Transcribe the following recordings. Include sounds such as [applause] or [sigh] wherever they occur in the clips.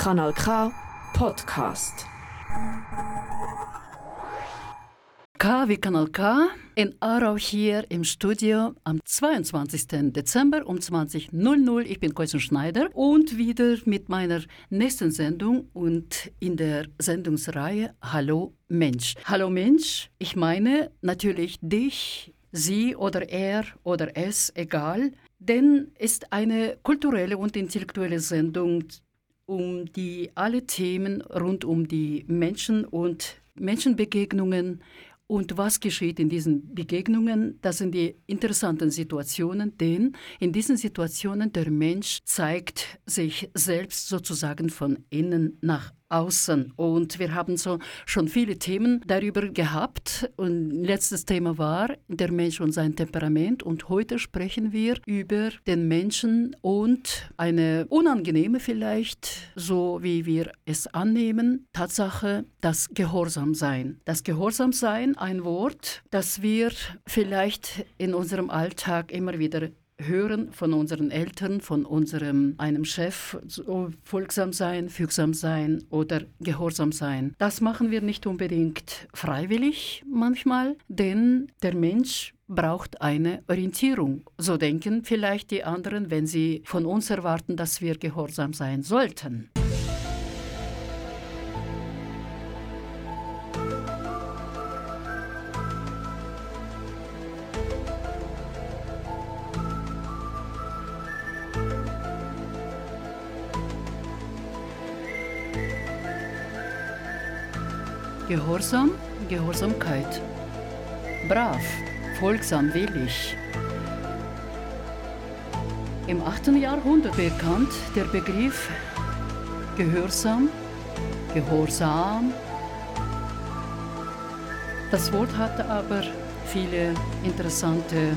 Kanal K Podcast. K wie Kanal K in Aarau hier im Studio am 22. Dezember um 20.00 Ich bin Koizen Schneider und wieder mit meiner nächsten Sendung und in der Sendungsreihe Hallo Mensch. Hallo Mensch, ich meine natürlich dich, sie oder er oder es, egal, denn ist eine kulturelle und intellektuelle Sendung um die alle Themen rund um die Menschen und Menschenbegegnungen und was geschieht in diesen Begegnungen? Das sind die interessanten Situationen, denn in diesen Situationen der Mensch zeigt sich selbst sozusagen von innen nach außen. Und wir haben so schon viele Themen darüber gehabt. Und letztes Thema war der Mensch und sein Temperament. Und heute sprechen wir über den Menschen und eine unangenehme vielleicht, so wie wir es annehmen, Tatsache, das Gehorsamsein. Das Gehorsamsein, ein Wort, das wir vielleicht in unserem Alltag immer wieder hören von unseren Eltern, von unserem einem Chef, so folgsam sein, fügsam sein oder gehorsam sein. Das machen wir nicht unbedingt freiwillig manchmal, denn der Mensch braucht eine Orientierung. So denken vielleicht die anderen, wenn sie von uns erwarten, dass wir gehorsam sein sollten. Gehorsam, Gehorsamkeit. Brav, folgsam, willig. Im 8. Jahrhundert bekannt der Begriff Gehorsam, Gehorsam. Das Wort hatte aber viele interessante,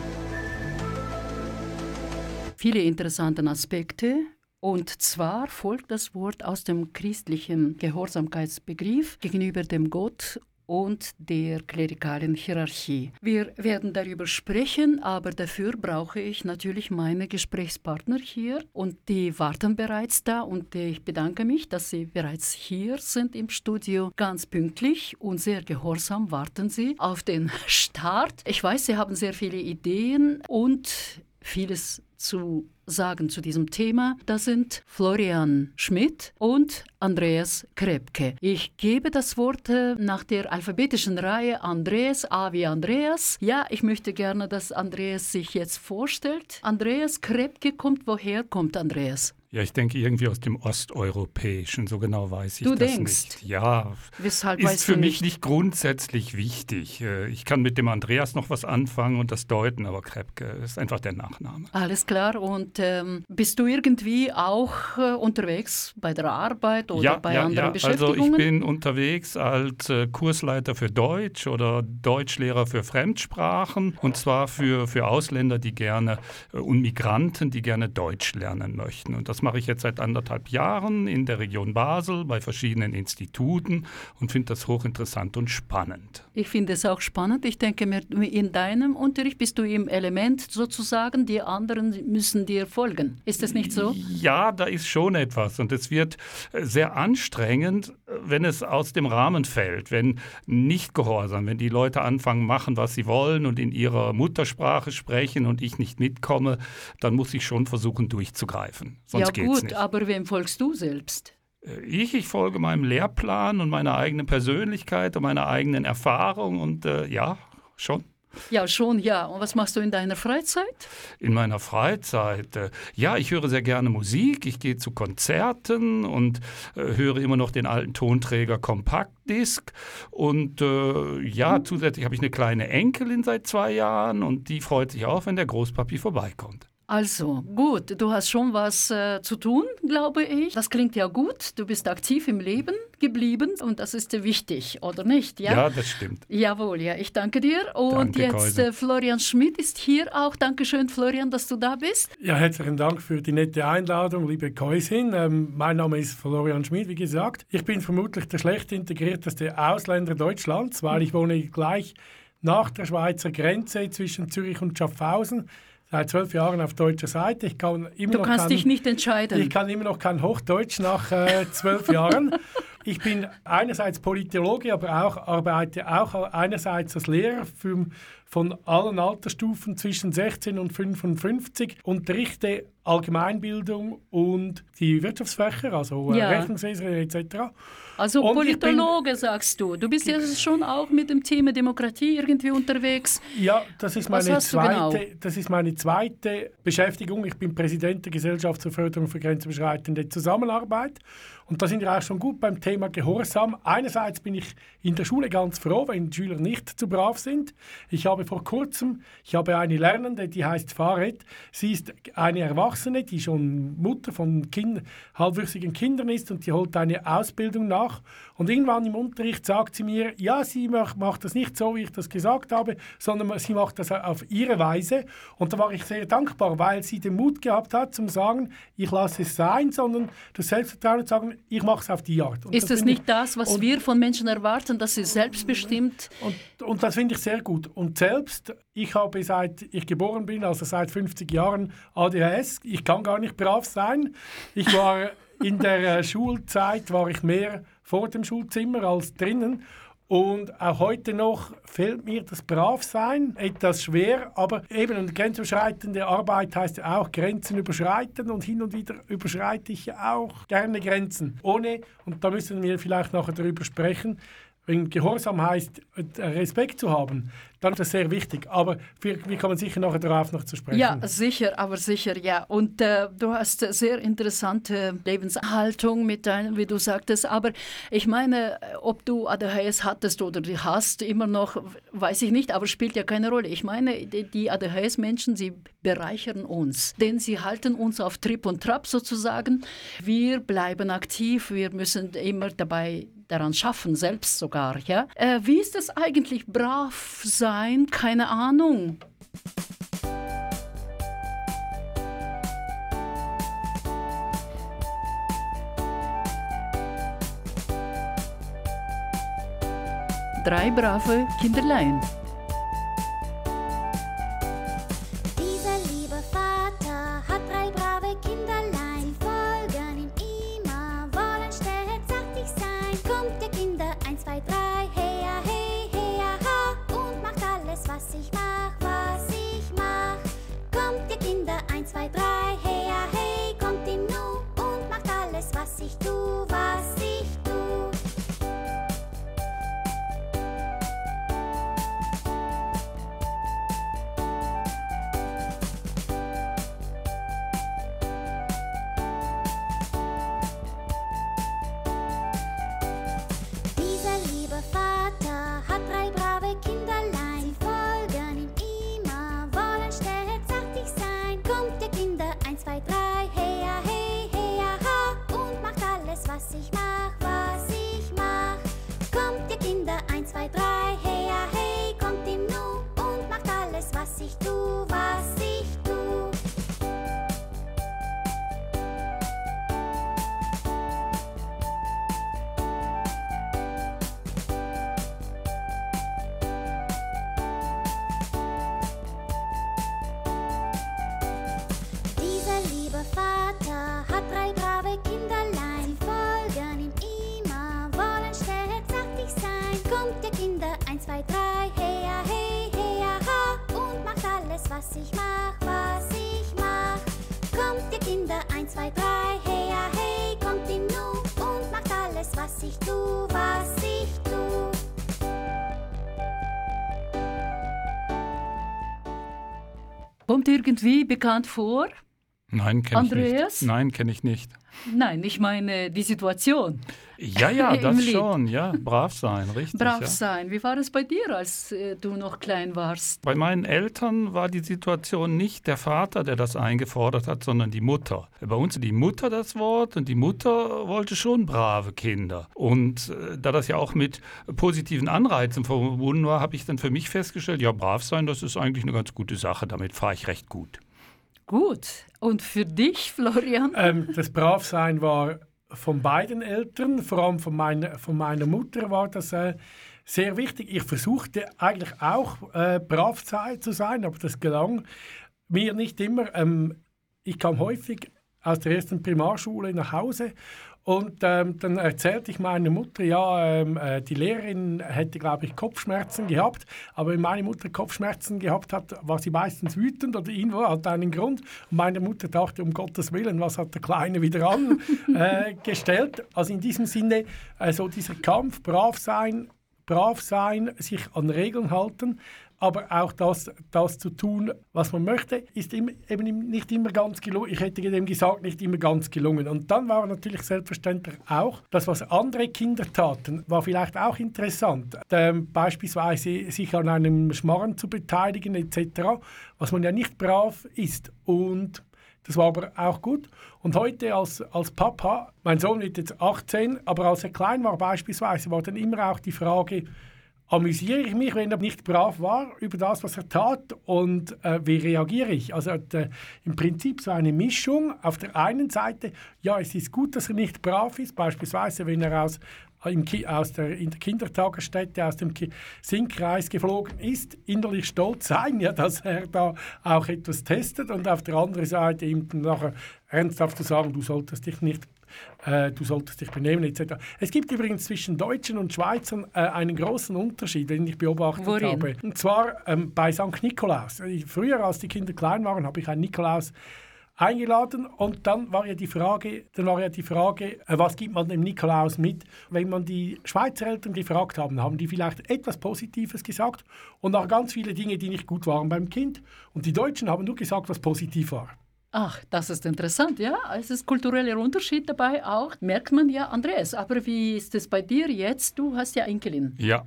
viele interessante Aspekte und zwar folgt das Wort aus dem christlichen Gehorsamkeitsbegriff gegenüber dem Gott und der klerikalen Hierarchie. Wir werden darüber sprechen, aber dafür brauche ich natürlich meine Gesprächspartner hier und die warten bereits da und ich bedanke mich, dass sie bereits hier sind im Studio. Ganz pünktlich und sehr gehorsam warten sie auf den [laughs] Start. Ich weiß, sie haben sehr viele Ideen und vieles zu sagen zu diesem Thema. Das sind Florian Schmidt und Andreas Krebke. Ich gebe das Wort äh, nach der alphabetischen Reihe Andreas, A wie Andreas. Ja, ich möchte gerne, dass Andreas sich jetzt vorstellt. Andreas Krebke kommt, woher kommt Andreas? Ja, ich denke irgendwie aus dem Osteuropäischen, so genau weiß ich du das denkst. nicht. Ja, Weshalb ist für mich nicht? nicht grundsätzlich wichtig. Äh, Ich kann mit dem Andreas noch was anfangen und das deuten, aber Krebke ist einfach der Nachname. Alles klar. Und ähm, bist du irgendwie auch äh, unterwegs bei der Arbeit oder ja, bei ja, anderen ja. Beschäftigungen? Also ich bin unterwegs als äh, Kursleiter für Deutsch oder Deutschlehrer für Fremdsprachen und zwar für, für Ausländer, die gerne äh, und Migranten, die gerne Deutsch lernen möchten. Und das mache ich jetzt seit anderthalb Jahren in der Region Basel bei verschiedenen Instituten und finde das hochinteressant und spannend. Ich finde es auch spannend. Ich denke mir, in deinem Unterricht bist du im Element sozusagen, die anderen müssen dir folgen. Ist das nicht so? Ja, da ist schon etwas. Und es wird äh, sehr anstrengend, äh, wenn es aus dem Rahmen fällt, wenn nicht gehorsam, wenn die Leute anfangen, machen, was sie wollen und in ihrer Muttersprache sprechen und ich nicht mitkomme, dann muss ich schon versuchen, durchzugreifen. Sonst ja geht's gut, nicht. aber wem folgst du selbst? Äh, Ich, ich folge meinem Lehrplan und meiner eigenen Persönlichkeit und meiner eigenen Erfahrung und äh, ja, schon. Ja, schon, ja. Und was machst du in deiner Freizeit? In meiner Freizeit, äh, ja, ich höre sehr gerne Musik, ich gehe zu Konzerten und äh, höre immer noch den alten Tonträger Kompaktdisk und äh, ja, zusätzlich habe ich eine kleine Enkelin seit zwei Jahren und die freut sich auch, wenn der Großpapi vorbeikommt. Also, gut, du hast schon was äh, zu tun, glaube ich. Das klingt ja gut. Du bist aktiv im Leben geblieben und das ist dir wichtig, oder nicht? Ja, das stimmt. Jawohl, ja, ich danke dir. Und Danke, jetzt äh, Florian Schmidt ist hier auch. Dankeschön, Florian, dass du da bist. Ja, herzlichen Dank für die nette Einladung, liebe Käusin. Ähm, mein Name ist Florian Schmid, wie gesagt. Ich bin vermutlich der schlecht integrierteste Ausländer Deutschlands, weil ich wohne gleich nach der Schweizer Grenze zwischen Zürich und Schaffhausen. Seit zwölf Jahren auf deutscher Seite. Ich kann immer du noch kannst kein, dich nicht entscheiden. Ich kann immer noch kein Hochdeutsch nach äh, zwölf [laughs] Jahren. Ich bin einerseits Politologe, aber auch arbeite auch einerseits als Lehrer für, von allen Altersstufen zwischen 16 und 55, unterrichte Allgemeinbildung und die Wirtschaftsfächer, also äh, Ja. Rechnungswesen etc. Also Und ich bin- Politologe sagst du. Du bist ja schon auch mit dem Thema Demokratie irgendwie unterwegs. Ja, das ist meine du zweite, genau? das ist meine zweite Beschäftigung. Ich bin Präsident der Gesellschaft zur Förderung für grenzüberschreitende Zusammenarbeit. Und da sind wir auch schon gut beim Thema Gehorsam. Einerseits bin ich in der Schule ganz froh, wenn Schüler nicht zu brav sind. Ich habe vor kurzem, ich habe eine Lernende, die heißt Farid. Sie ist eine Erwachsene, die schon Mutter von kind, halbwüchsigen Kindern ist und die holt eine Ausbildung nach. Und irgendwann im Unterricht sagt sie mir, ja, sie mach- macht das nicht so, wie ich das gesagt habe, sondern sie macht das auf ihre Weise. Und da war ich sehr dankbar, weil sie den Mut gehabt hat, zum sagen, ich lasse es sein, sondern das Selbstvertrauen zu sagen, ich mache es auf die Art. Und Ist das finde nicht das, was und- wir von Menschen erwarten, dass sie selbstbestimmt und, und das finde ich sehr gut. Und selbst, ich habe seit ich geboren bin, also seit 50 Jahren ADHS. Ich kann gar nicht brav sein. Ich war [laughs] in der äh, Schulzeit war ich mehr vor dem Schulzimmer als drinnen. Und auch heute noch fällt mir das Bravsein etwas schwer, aber eben eine grenzüberschreitende Arbeit heißt ja auch Grenzen überschreiten und hin und wieder überschreite ich ja auch gerne Grenzen. Ohne, und da müssen wir vielleicht nachher darüber sprechen, wenn Gehorsam heißt, äh, Respekt zu haben, dann ist das sehr wichtig. Aber wir, wir kommen sicher nachher darauf noch zu sprechen. Ja, sicher, aber sicher, ja. Und äh, du hast sehr interessante Lebenshaltung mit deinem, wie du sagtest. Aber ich meine, ob du ADHS hattest oder die hast, immer noch, weiß ich nicht, aber spielt ja keine Rolle. Ich meine, die, die ADHS-Menschen, sie bereichern uns, denn sie halten uns auf Trip und Trab sozusagen. Wir bleiben aktiv, wir müssen immer dabei daran schaffen, selbst sogar. Ja? Äh, wie ist es eigentlich, brav sein? Keine Ahnung. Drei brave Kinderlein. Was ich mach, was ich mach. Kommt der Kinder, eins, zwei, drei, hey, ja, hey, kommt ihm nu und macht alles, was ich tu, was ich tu. Kommt irgendwie bekannt vor? Nein, kenne ich Andreas? nicht. Nein, kenne ich nicht. Nein, ich meine die Situation. Ja, ja, [laughs] das Lied. schon. Ja, brav sein, richtig. Brav ja. sein. Wie war es bei dir, als äh, du noch klein warst? Bei meinen Eltern war die Situation nicht der Vater, der das eingefordert hat, sondern die Mutter. Bei uns die Mutter das Wort und die Mutter wollte schon brave Kinder. Und äh, da das ja auch mit positiven Anreizen verbunden war, habe ich dann für mich festgestellt, ja, brav sein, das ist eigentlich eine ganz gute Sache. Damit fahre ich recht gut. Gut. Und für dich, Florian? Ähm, das Bravsein war von beiden Eltern, vor allem von meiner, von meiner Mutter war das äh, sehr wichtig. Ich versuchte eigentlich auch äh, brav zu sein, aber das gelang mir nicht immer. Ähm, ich kam häufig aus der ersten Primarschule nach Hause und ähm, dann erzählte ich meiner Mutter, ja, ähm, äh, die Lehrerin hätte, glaube ich, Kopfschmerzen gehabt. Aber wenn meine Mutter Kopfschmerzen gehabt hat, war sie meistens wütend oder irgendwo hat einen Grund. Und meine Mutter dachte, um Gottes Willen, was hat der Kleine wieder angestellt? [laughs] äh, also in diesem Sinne, äh, so dieser Kampf, brav sein, brav sein, sich an Regeln halten, aber auch das, das zu tun, was man möchte, ist eben nicht immer ganz gelungen. Ich hätte dem gesagt, nicht immer ganz gelungen. Und dann war natürlich selbstverständlich auch, das, was andere Kinder taten, war vielleicht auch interessant. Ähm, beispielsweise sich an einem Schmarrn zu beteiligen etc., was man ja nicht brav ist. Und das war aber auch gut. Und heute als, als Papa, mein Sohn wird jetzt 18, aber als er klein war beispielsweise, war dann immer auch die Frage, amüsiere ich mich, wenn er nicht brav war über das, was er tat und äh, wie reagiere ich. Also äh, im Prinzip so eine Mischung. Auf der einen Seite, ja, es ist gut, dass er nicht brav ist, beispielsweise wenn er aus, im aus der, in der Kindertagesstätte aus dem Sinkkreis geflogen ist, innerlich stolz sein, ja, dass er da auch etwas testet und auf der anderen Seite ihm nachher ernsthaft zu sagen, du solltest dich nicht äh, du solltest dich benehmen etc. Es gibt übrigens zwischen Deutschen und Schweizern äh, einen großen Unterschied, den ich beobachtet Worin? habe. Und zwar ähm, bei St. Nikolaus. Früher, als die Kinder klein waren, habe ich einen Nikolaus eingeladen und dann war ja die Frage, dann war ja die Frage, äh, was gibt man dem Nikolaus mit? Wenn man die Schweizer Eltern gefragt haben, haben die vielleicht etwas Positives gesagt und auch ganz viele Dinge, die nicht gut waren beim Kind. Und die Deutschen haben nur gesagt, was positiv war. Ach, das ist interessant, ja. Es ist kultureller Unterschied dabei auch, merkt man ja, Andreas. Aber wie ist es bei dir jetzt? Du hast ja Enkelin. Ja.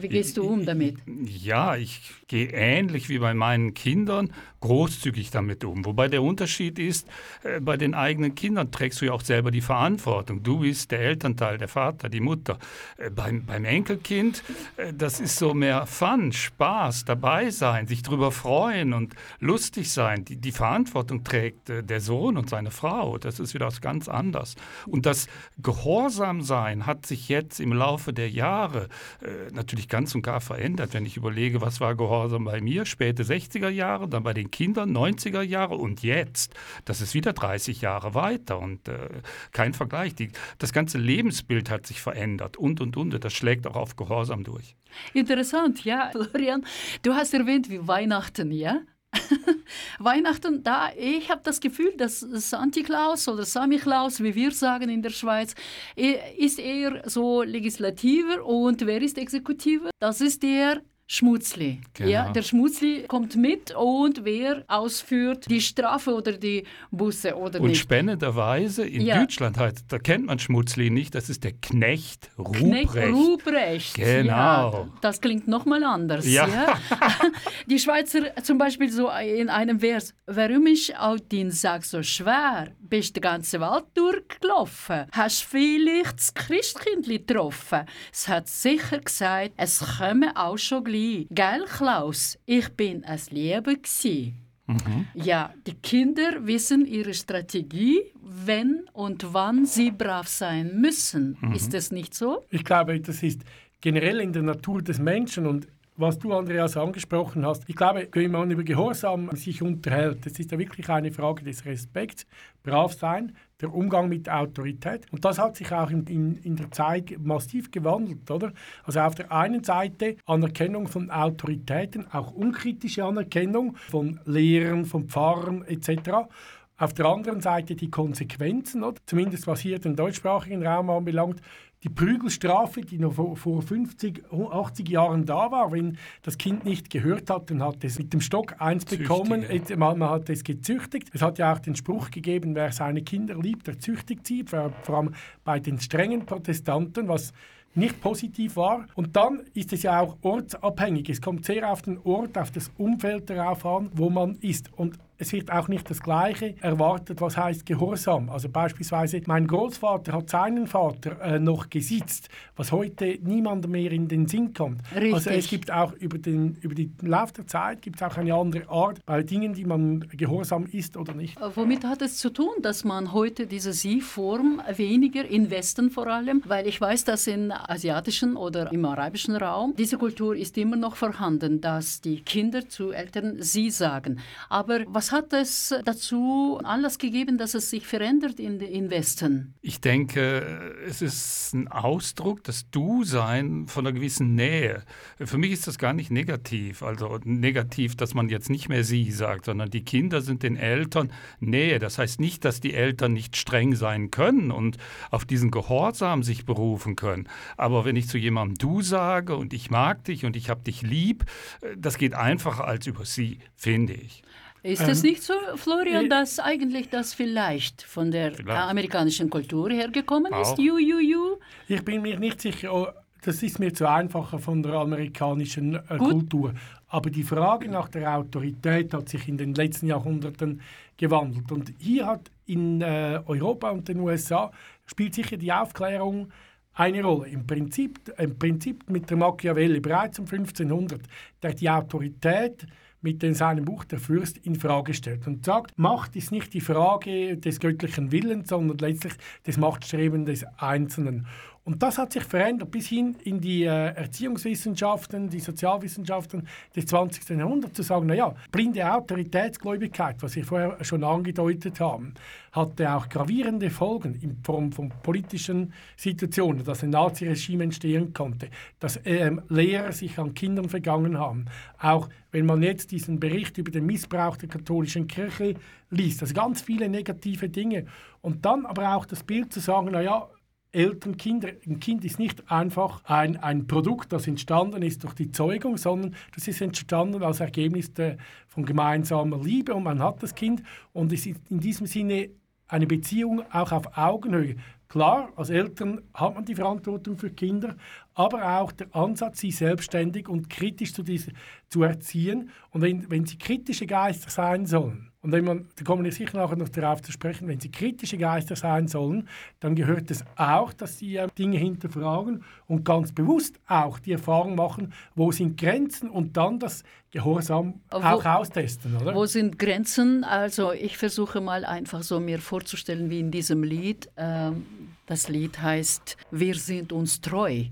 Wie gehst du um damit? Ja, ich gehe ähnlich wie bei meinen Kindern großzügig damit um. Wobei der Unterschied ist, äh, bei den eigenen Kindern trägst du ja auch selber die Verantwortung. Du bist der Elternteil, der Vater, die Mutter. Äh, beim, beim Enkelkind, äh, das ist so mehr Fun, Spaß, dabei sein, sich darüber freuen und lustig sein. Die, die Verantwortung trägt der Sohn und seine Frau. Das ist wieder was ganz anderes. Und das Gehorsamsein hat sich jetzt im Laufe der Jahre natürlich ganz und gar verändert. Wenn ich überlege, was war Gehorsam bei mir, späte 60er Jahre, dann bei den Kindern 90er Jahre und jetzt, das ist wieder 30 Jahre weiter und äh, kein Vergleich. Die, das ganze Lebensbild hat sich verändert und, und, und. Das schlägt auch auf Gehorsam durch. Interessant, ja. [laughs] Florian, du hast erwähnt, wie Weihnachten, ja? [laughs] Weihnachten, da ich habe das Gefühl, dass Santi Claus oder Sami Claus, wie wir sagen in der Schweiz, ist eher so legislativer und wer ist exekutiver? Das ist der Schmutzli. Genau. Ja, der Schmutzli kommt mit und wer ausführt die Strafe oder die Busse oder und nicht. spannenderweise in ja. Deutschland halt, da kennt man Schmutzli nicht, das ist der Knecht Ruprecht. Knecht Ruprecht. Genau. Ja, das klingt nochmal anders. Ja. ja. [laughs] die Schweizer zum Beispiel so in einem Vers, warum ist auch dein Sack so schwer? Bist den ganzen Wald durchgelaufen? Hast vielleicht das Christkind getroffen? Es hat sicher gesagt, es komme auch schon gleich. Gell, Klaus? Ich bin es Liebe Mhm. Ja, die Kinder wissen ihre Strategie, wenn und wann sie brav sein müssen. Mhm. Ist das nicht so? Ich glaube, das ist generell in der Natur des Menschen und was du, Andreas, angesprochen hast. Ich glaube, wenn man über Gehorsam sich unterhält, das ist ja wirklich eine Frage des Respekts, brav sein, der Umgang mit Autorität. Und das hat sich auch in, in, in der Zeit massiv gewandelt, oder? Also auf der einen Seite Anerkennung von Autoritäten, auch unkritische Anerkennung von Lehrern, von Pfarrern etc. Auf der anderen Seite die Konsequenzen, oder? zumindest was hier den deutschsprachigen Raum anbelangt, die Prügelstrafe, die noch vor 50, 80 Jahren da war, wenn das Kind nicht gehört hat, dann hat es mit dem Stock eins bekommen, man, man hat es gezüchtigt. Es hat ja auch den Spruch gegeben, wer seine Kinder liebt, der züchtigt sie, vor allem bei den strengen Protestanten, was nicht positiv war. Und dann ist es ja auch ortsabhängig. Es kommt sehr auf den Ort, auf das Umfeld darauf an, wo man ist. Und es wird auch nicht das Gleiche erwartet, was heißt Gehorsam. Also beispielsweise, mein Großvater hat seinen Vater äh, noch gesitzt, was heute niemand mehr in den Sinn kommt. Richtig. Also es gibt auch über den über den Lauf der Zeit gibt es auch eine andere Art bei Dingen, die man gehorsam ist oder nicht. Äh, Womit hat es zu tun, dass man heute diese Sie-Form weniger in Westen vor allem, weil ich weiß, dass im asiatischen oder im arabischen Raum diese Kultur ist immer noch vorhanden, dass die Kinder zu Eltern Sie sagen. Aber was hat es dazu Anlass gegeben, dass es sich verändert in, in Westen? Ich denke, es ist ein Ausdruck, das Du-Sein von einer gewissen Nähe. Für mich ist das gar nicht negativ. Also negativ, dass man jetzt nicht mehr sie sagt, sondern die Kinder sind den Eltern Nähe. Das heißt nicht, dass die Eltern nicht streng sein können und auf diesen Gehorsam sich berufen können. Aber wenn ich zu jemandem du sage und ich mag dich und ich habe dich lieb, das geht einfacher als über sie, finde ich. Ist es Ähm, nicht so, Florian, äh, dass eigentlich das vielleicht von der Vielleicht. amerikanischen Kultur hergekommen ist? Auch. You, you, you. Ich bin mir nicht sicher, oh, das ist mir zu einfacher von der amerikanischen äh. Kultur. Aber die Frage nach der Autorität hat sich in den letzten Jahrhunderten gewandelt. Und hier hat in äh, Europa und den USA spielt sicher die Aufklärung eine Rolle. Im Prinzip, im Prinzip mit der Machiavelli bereits um 1500, der die Autorität mit in seinem Buch Der Fürst in Frage stellt und sagt, Macht ist nicht die Frage des göttlichen Willens, sondern letztlich des Machtstrebens des Einzelnen. Und das hat sich verändert bis hin in die äh, Erziehungswissenschaften, die Sozialwissenschaften des 20. Jahrhunderts, zu sagen, naja, blinde Autoritätsgläubigkeit, was wir vorher schon angedeutet haben, hatte auch gravierende Folgen in Form von politischen Situationen, dass ein Naziregime entstehen konnte, dass ähm, Lehrer sich an Kindern vergangen haben. Auch wenn man jetzt diesen Bericht über den Missbrauch der katholischen Kirche liest, also ganz viele negative Dinge. Und dann aber auch das Bild zu sagen, naja, Eltern, Kinder. Ein Kind ist nicht einfach ein, ein Produkt, das entstanden ist durch die Zeugung, sondern das ist entstanden als Ergebnis der, von gemeinsamer Liebe und man hat das Kind und es ist in diesem Sinne eine Beziehung auch auf Augenhöhe. Klar, als Eltern hat man die Verantwortung für Kinder, aber auch der Ansatz, sie selbstständig und kritisch zu, diese, zu erziehen. Und wenn, wenn sie kritische Geister sein sollen, und wenn man, da kommen wir sicher nachher noch darauf zu sprechen, wenn sie kritische Geister sein sollen, dann gehört es auch, dass sie äh, Dinge hinterfragen und ganz bewusst auch die Erfahrung machen, wo sind Grenzen und dann das Gehorsam wo- auch austesten, oder? Wo sind Grenzen? Also ich versuche mal einfach so mir vorzustellen, wie in diesem Lied. Ähm, das Lied heißt Wir sind uns treu.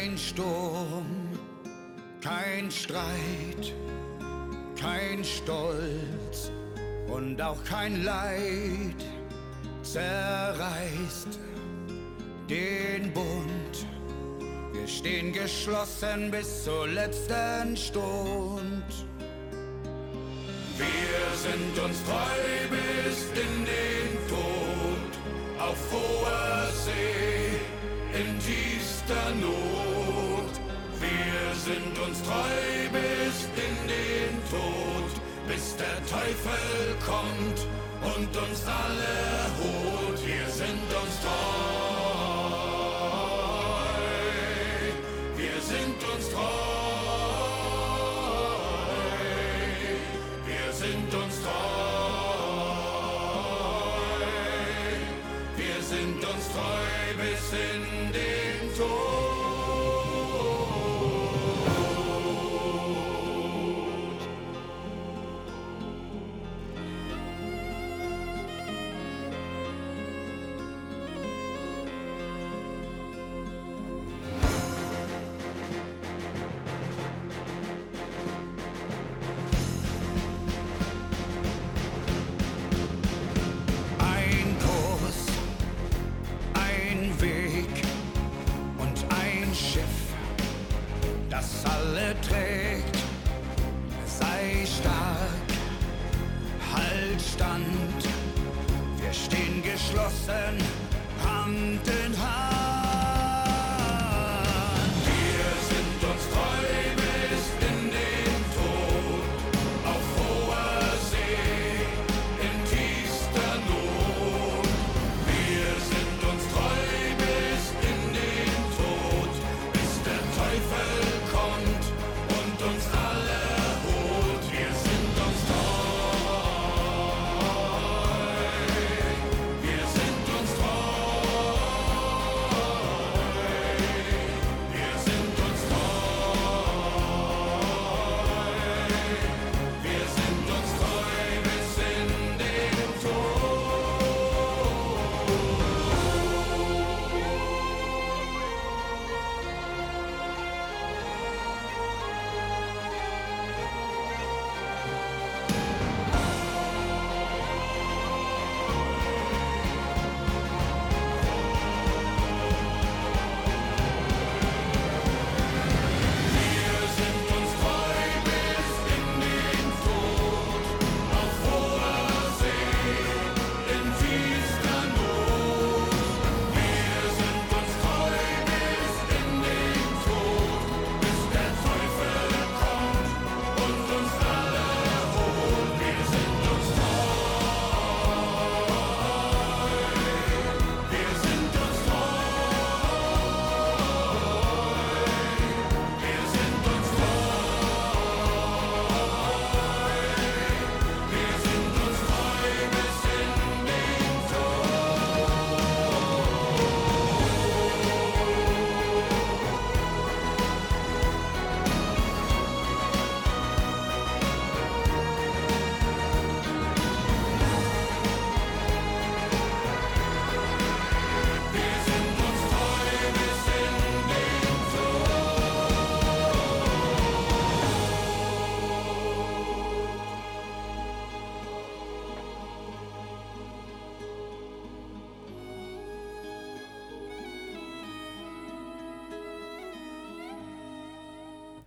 Kein Sturm, kein Streit, kein Stolz und auch kein Leid zerreißt den Bund. Wir stehen geschlossen bis zur letzten Stund. Wir sind uns treu bis in den Tod, auf hoher See, in tiefster Not. Sind uns treu bis in den Tod, bis der Teufel kommt und uns alle holt. Wir sind uns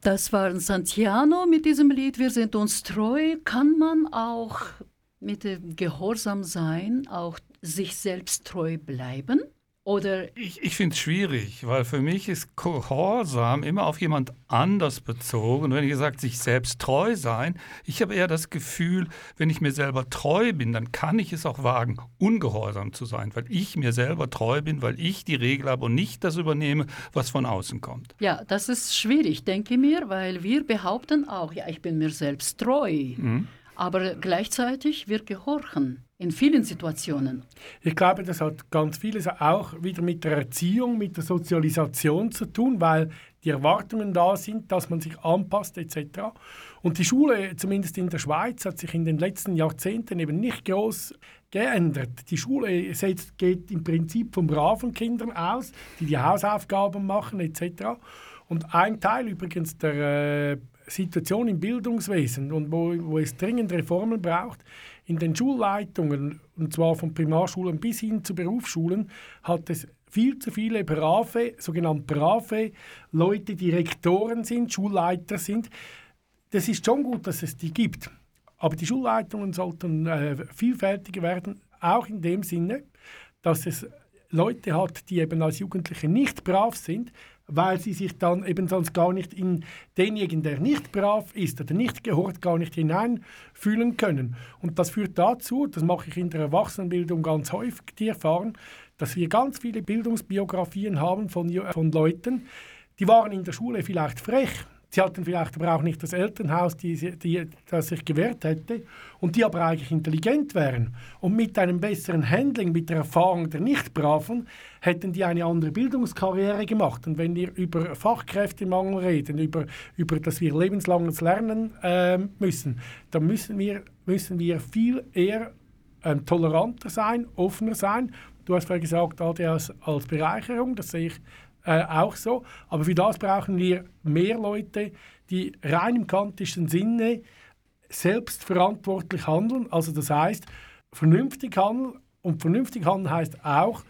Das war Santiano mit diesem Lied Wir sind uns treu. Kann man auch mit dem Gehorsam sein, auch sich selbst treu bleiben? Oder Ich, ich finde es schwierig, weil für mich ist Gehorsam immer auf jemand anders bezogen. Und wenn ihr sagt, sich selbst treu sein, ich habe eher das Gefühl, wenn ich mir selber treu bin, dann kann ich es auch wagen, ungehorsam zu sein, weil ich mir selber treu bin, weil ich die Regel habe und nicht das übernehme, was von außen kommt. ja, das ist schwierig, denke ich mir, weil wir behaupten auch, ja, ich bin mir selbst treu. Aber gleichzeitig wir gehorchen in vielen Situationen. Ich glaube, das hat ganz vieles auch wieder mit der Erziehung, mit der Sozialisation zu tun, weil die Erwartungen da sind, dass man sich anpasst etc. Und die Schule, zumindest in der Schweiz, hat sich in den letzten Jahrzehnten eben nicht groß geändert. Die Schule setzt, geht im Prinzip von braven Kindern aus, die die Hausaufgaben machen etc. Und ein Teil übrigens der äh, Situation im Bildungswesen und wo, wo es dringend Reformen braucht, in den Schulleitungen, und zwar von Primarschulen bis hin zu Berufsschulen, hat es viel zu viele brave, sogenannte brave Leute, die Rektoren sind, Schulleiter sind. Das ist schon gut, dass es die gibt. Aber die Schulleitungen sollten äh, vielfältiger werden, auch in dem Sinne, dass es Leute hat, die eben als Jugendliche nicht brav sind, weil sie sich dann eben sonst gar nicht in denjenigen, der nicht brav ist oder nicht gehört, gar nicht hineinfühlen können. Und das führt dazu, das mache ich in der Erwachsenenbildung ganz häufig, die Erfahrung, dass wir ganz viele Bildungsbiografien haben von, von Leuten, die waren in der Schule vielleicht frech, Sie hatten vielleicht aber auch nicht das Elternhaus, die, die, das sich gewehrt hätte und die aber eigentlich intelligent wären. Und mit einem besseren Handling, mit der Erfahrung der Nicht-Braven, hätten die eine andere Bildungskarriere gemacht. Und wenn wir über Fachkräftemangel reden, über, über dass wir lebenslanges Lernen ähm, müssen, dann müssen wir, müssen wir viel eher ähm, toleranter sein, offener sein. Du hast vorhin gesagt, ADHS als Bereicherung, das sehe ich äh, auch so. Aber für das brauchen wir mehr Leute, die rein im kantischen Sinne selbstverantwortlich handeln. Also das heißt, vernünftig handeln. Und vernünftig handeln heißt auch,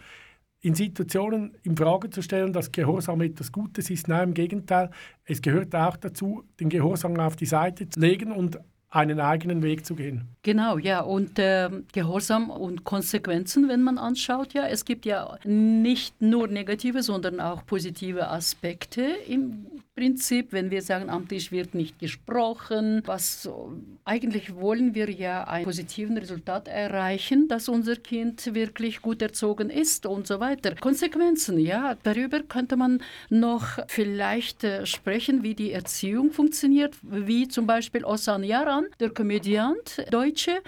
in Situationen in Frage zu stellen, dass Gehorsam etwas Gutes ist. Nein, im Gegenteil, es gehört auch dazu, den Gehorsam auf die Seite zu legen und einen eigenen Weg zu gehen. Genau, ja, und ähm, Gehorsam und Konsequenzen, wenn man anschaut, ja, es gibt ja nicht nur negative, sondern auch positive Aspekte im Prinzip, wenn wir sagen, am Tisch wird nicht gesprochen, was eigentlich wollen wir ja ein positiven Resultat erreichen, dass unser Kind wirklich gut erzogen ist und so weiter. Konsequenzen, ja, darüber könnte man noch vielleicht äh, sprechen, wie die Erziehung funktioniert, wie zum Beispiel Osan Yaran, der Komödiant, Deutsche,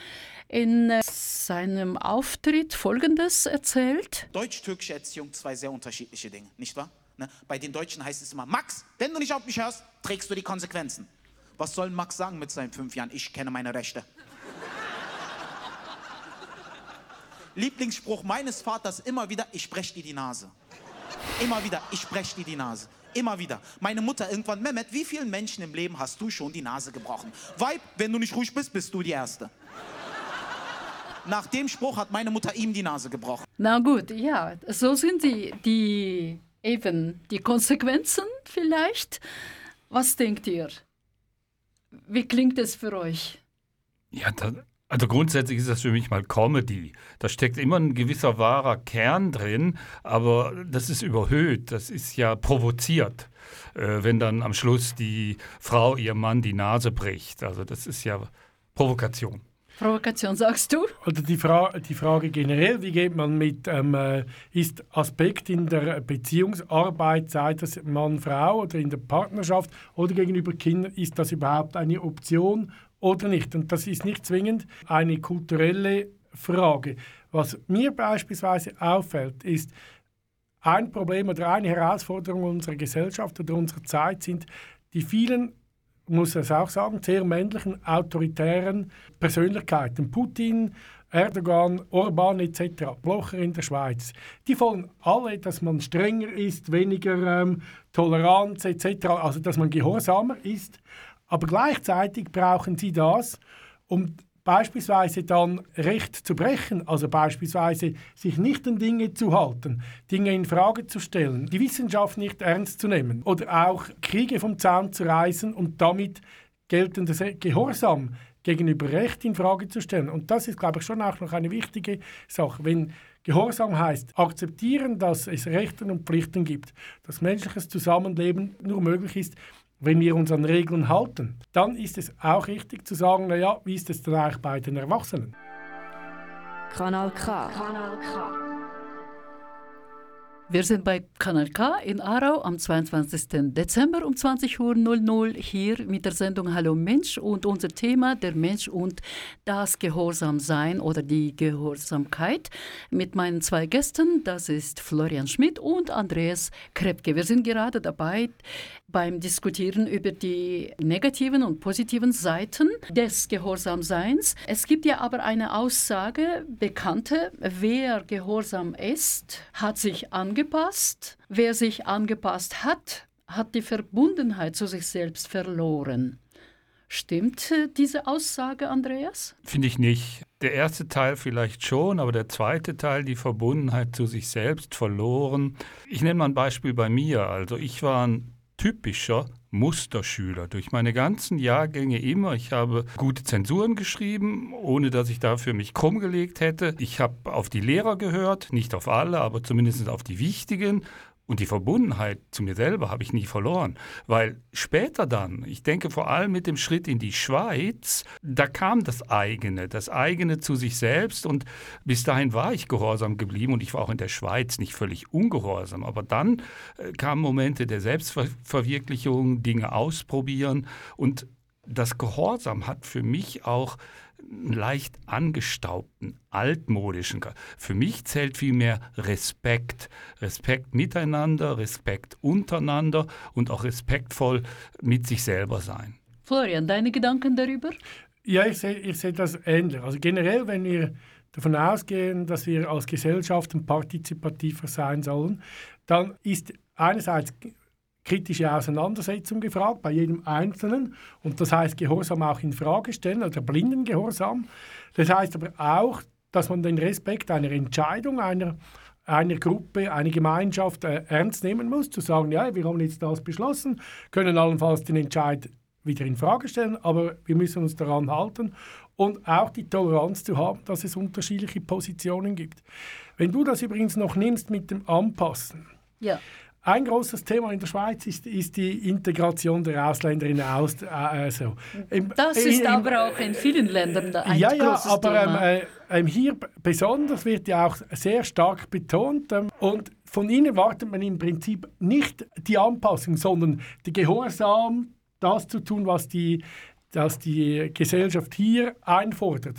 in äh, seinem Auftritt Folgendes erzählt. Deutsch-türkische Erziehung zwei sehr unterschiedliche Dinge, nicht wahr? Ne? Bei den Deutschen heißt es immer, Max, wenn du nicht auf mich hörst, trägst du die Konsequenzen. Was soll Max sagen mit seinen fünf Jahren? Ich kenne meine Rechte. [laughs] Lieblingsspruch meines Vaters immer wieder, ich brech dir die Nase. Immer wieder, ich brech dir die Nase. Immer wieder. Meine Mutter irgendwann, Mehmet, wie vielen Menschen im Leben hast du schon die Nase gebrochen? Weib, wenn du nicht ruhig bist, bist du die Erste. Nach dem Spruch hat meine Mutter ihm die Nase gebrochen. Na gut, ja, so sind die, die eben die Konsequenzen vielleicht. Was denkt ihr? Wie klingt es für euch? Ja, da, also grundsätzlich ist das für mich mal Comedy. Da steckt immer ein gewisser wahrer Kern drin, aber das ist überhöht, das ist ja provoziert, äh, wenn dann am Schluss die Frau ihrem Mann die Nase bricht. Also das ist ja Provokation. Provokation, sagst du? Oder die, Fra die Frage generell, wie geht man mit, ähm, äh, ist Aspekt in der Beziehungsarbeit, sei das Mann-Frau oder in der Partnerschaft oder gegenüber Kindern, ist das überhaupt eine Option oder nicht? Und das ist nicht zwingend eine kulturelle Frage. Was mir beispielsweise auffällt, ist, ein Problem oder eine Herausforderung unserer Gesellschaft oder unserer Zeit sind die vielen muss es auch sagen, sehr männlichen, autoritären Persönlichkeiten. Putin, Erdogan, Orban etc., Blocher in der Schweiz. Die wollen alle, dass man strenger ist, weniger ähm, Toleranz etc., also dass man gehorsamer ist. Aber gleichzeitig brauchen sie das, um beispielsweise dann Recht zu brechen, also beispielsweise sich nicht an Dinge zu halten, Dinge in Frage zu stellen, die Wissenschaft nicht ernst zu nehmen oder auch Kriege vom Zaun zu reißen und damit geltendes Gehorsam gegenüber Recht in Frage zu stellen. Und das ist, glaube ich, schon auch noch eine wichtige Sache. Wenn Gehorsam heißt, akzeptieren, dass es Rechte und Pflichten gibt, dass menschliches Zusammenleben nur möglich ist, wenn wir uns an Regeln halten, dann ist es auch richtig zu sagen, naja, wie ist es dann eigentlich bei den Erwachsenen? Kanal K. Kanal K. Wir sind bei Kanal K in Aarau am 22. Dezember um 20.00 Uhr hier mit der Sendung Hallo Mensch und unser Thema der Mensch und das Gehorsamsein oder die Gehorsamkeit mit meinen zwei Gästen, das ist Florian Schmidt und Andreas Krepke. Wir sind gerade dabei beim Diskutieren über die negativen und positiven Seiten des Gehorsamseins. Es gibt ja aber eine Aussage, bekannte, wer gehorsam ist, hat sich angepasst. Wer sich angepasst hat, hat die Verbundenheit zu sich selbst verloren. Stimmt äh, diese Aussage, Andreas? Finde ich nicht. Der erste Teil vielleicht schon, aber der zweite Teil, die Verbundenheit zu sich selbst verloren. Ich nenne mal ein Beispiel bei mir. Also ich war ein typischer Musterschüler durch meine ganzen Jahrgänge immer. Ich habe gute Zensuren geschrieben, ohne dass ich dafür mich krumm gelegt hätte. Ich habe auf die Lehrer gehört, nicht auf alle, aber zumindest auf die wichtigen und die Verbundenheit zu mir selber habe ich nie verloren, weil später dann, ich denke vor allem mit dem Schritt in die Schweiz, da kam das eigene, das eigene zu sich selbst und bis dahin war ich gehorsam geblieben und ich war auch in der Schweiz nicht völlig ungehorsam, aber dann äh, kamen Momente der Selbstverwirklichung, Dinge ausprobieren und das Gehorsam hat für mich auch leicht angestaubten, altmodischen. Für mich zählt vielmehr Respekt. Respekt miteinander, Respekt untereinander und auch respektvoll mit sich selber sein. Florian, deine Gedanken darüber? Ja, ich sehe, ich sehe das ähnlich. Also generell, wenn wir davon ausgehen, dass wir als Gesellschaften partizipativer sein sollen, dann ist einerseits kritische Auseinandersetzung gefragt bei jedem Einzelnen und das heißt Gehorsam auch in Frage stellen oder blinden Gehorsam. Das heißt aber auch, dass man den Respekt einer Entscheidung einer einer Gruppe, einer Gemeinschaft äh, ernst nehmen muss, zu sagen, ja, wir haben jetzt das beschlossen, können allenfalls den Entscheid wieder in Frage stellen, aber wir müssen uns daran halten und auch die Toleranz zu haben, dass es unterschiedliche Positionen gibt. Wenn du das übrigens noch nimmst mit dem Anpassen, ja. Ein großes Thema in der Schweiz ist, ist die Integration der Ausländerinnen aus. Also, im, das ist im, aber auch in vielen Ländern ein ja, großes ja, aber Thema. Ähm, äh, hier besonders wird ja auch sehr stark betont ähm, und von ihnen erwartet man im Prinzip nicht die Anpassung, sondern die Gehorsam, das zu tun, was die, was die Gesellschaft hier einfordert.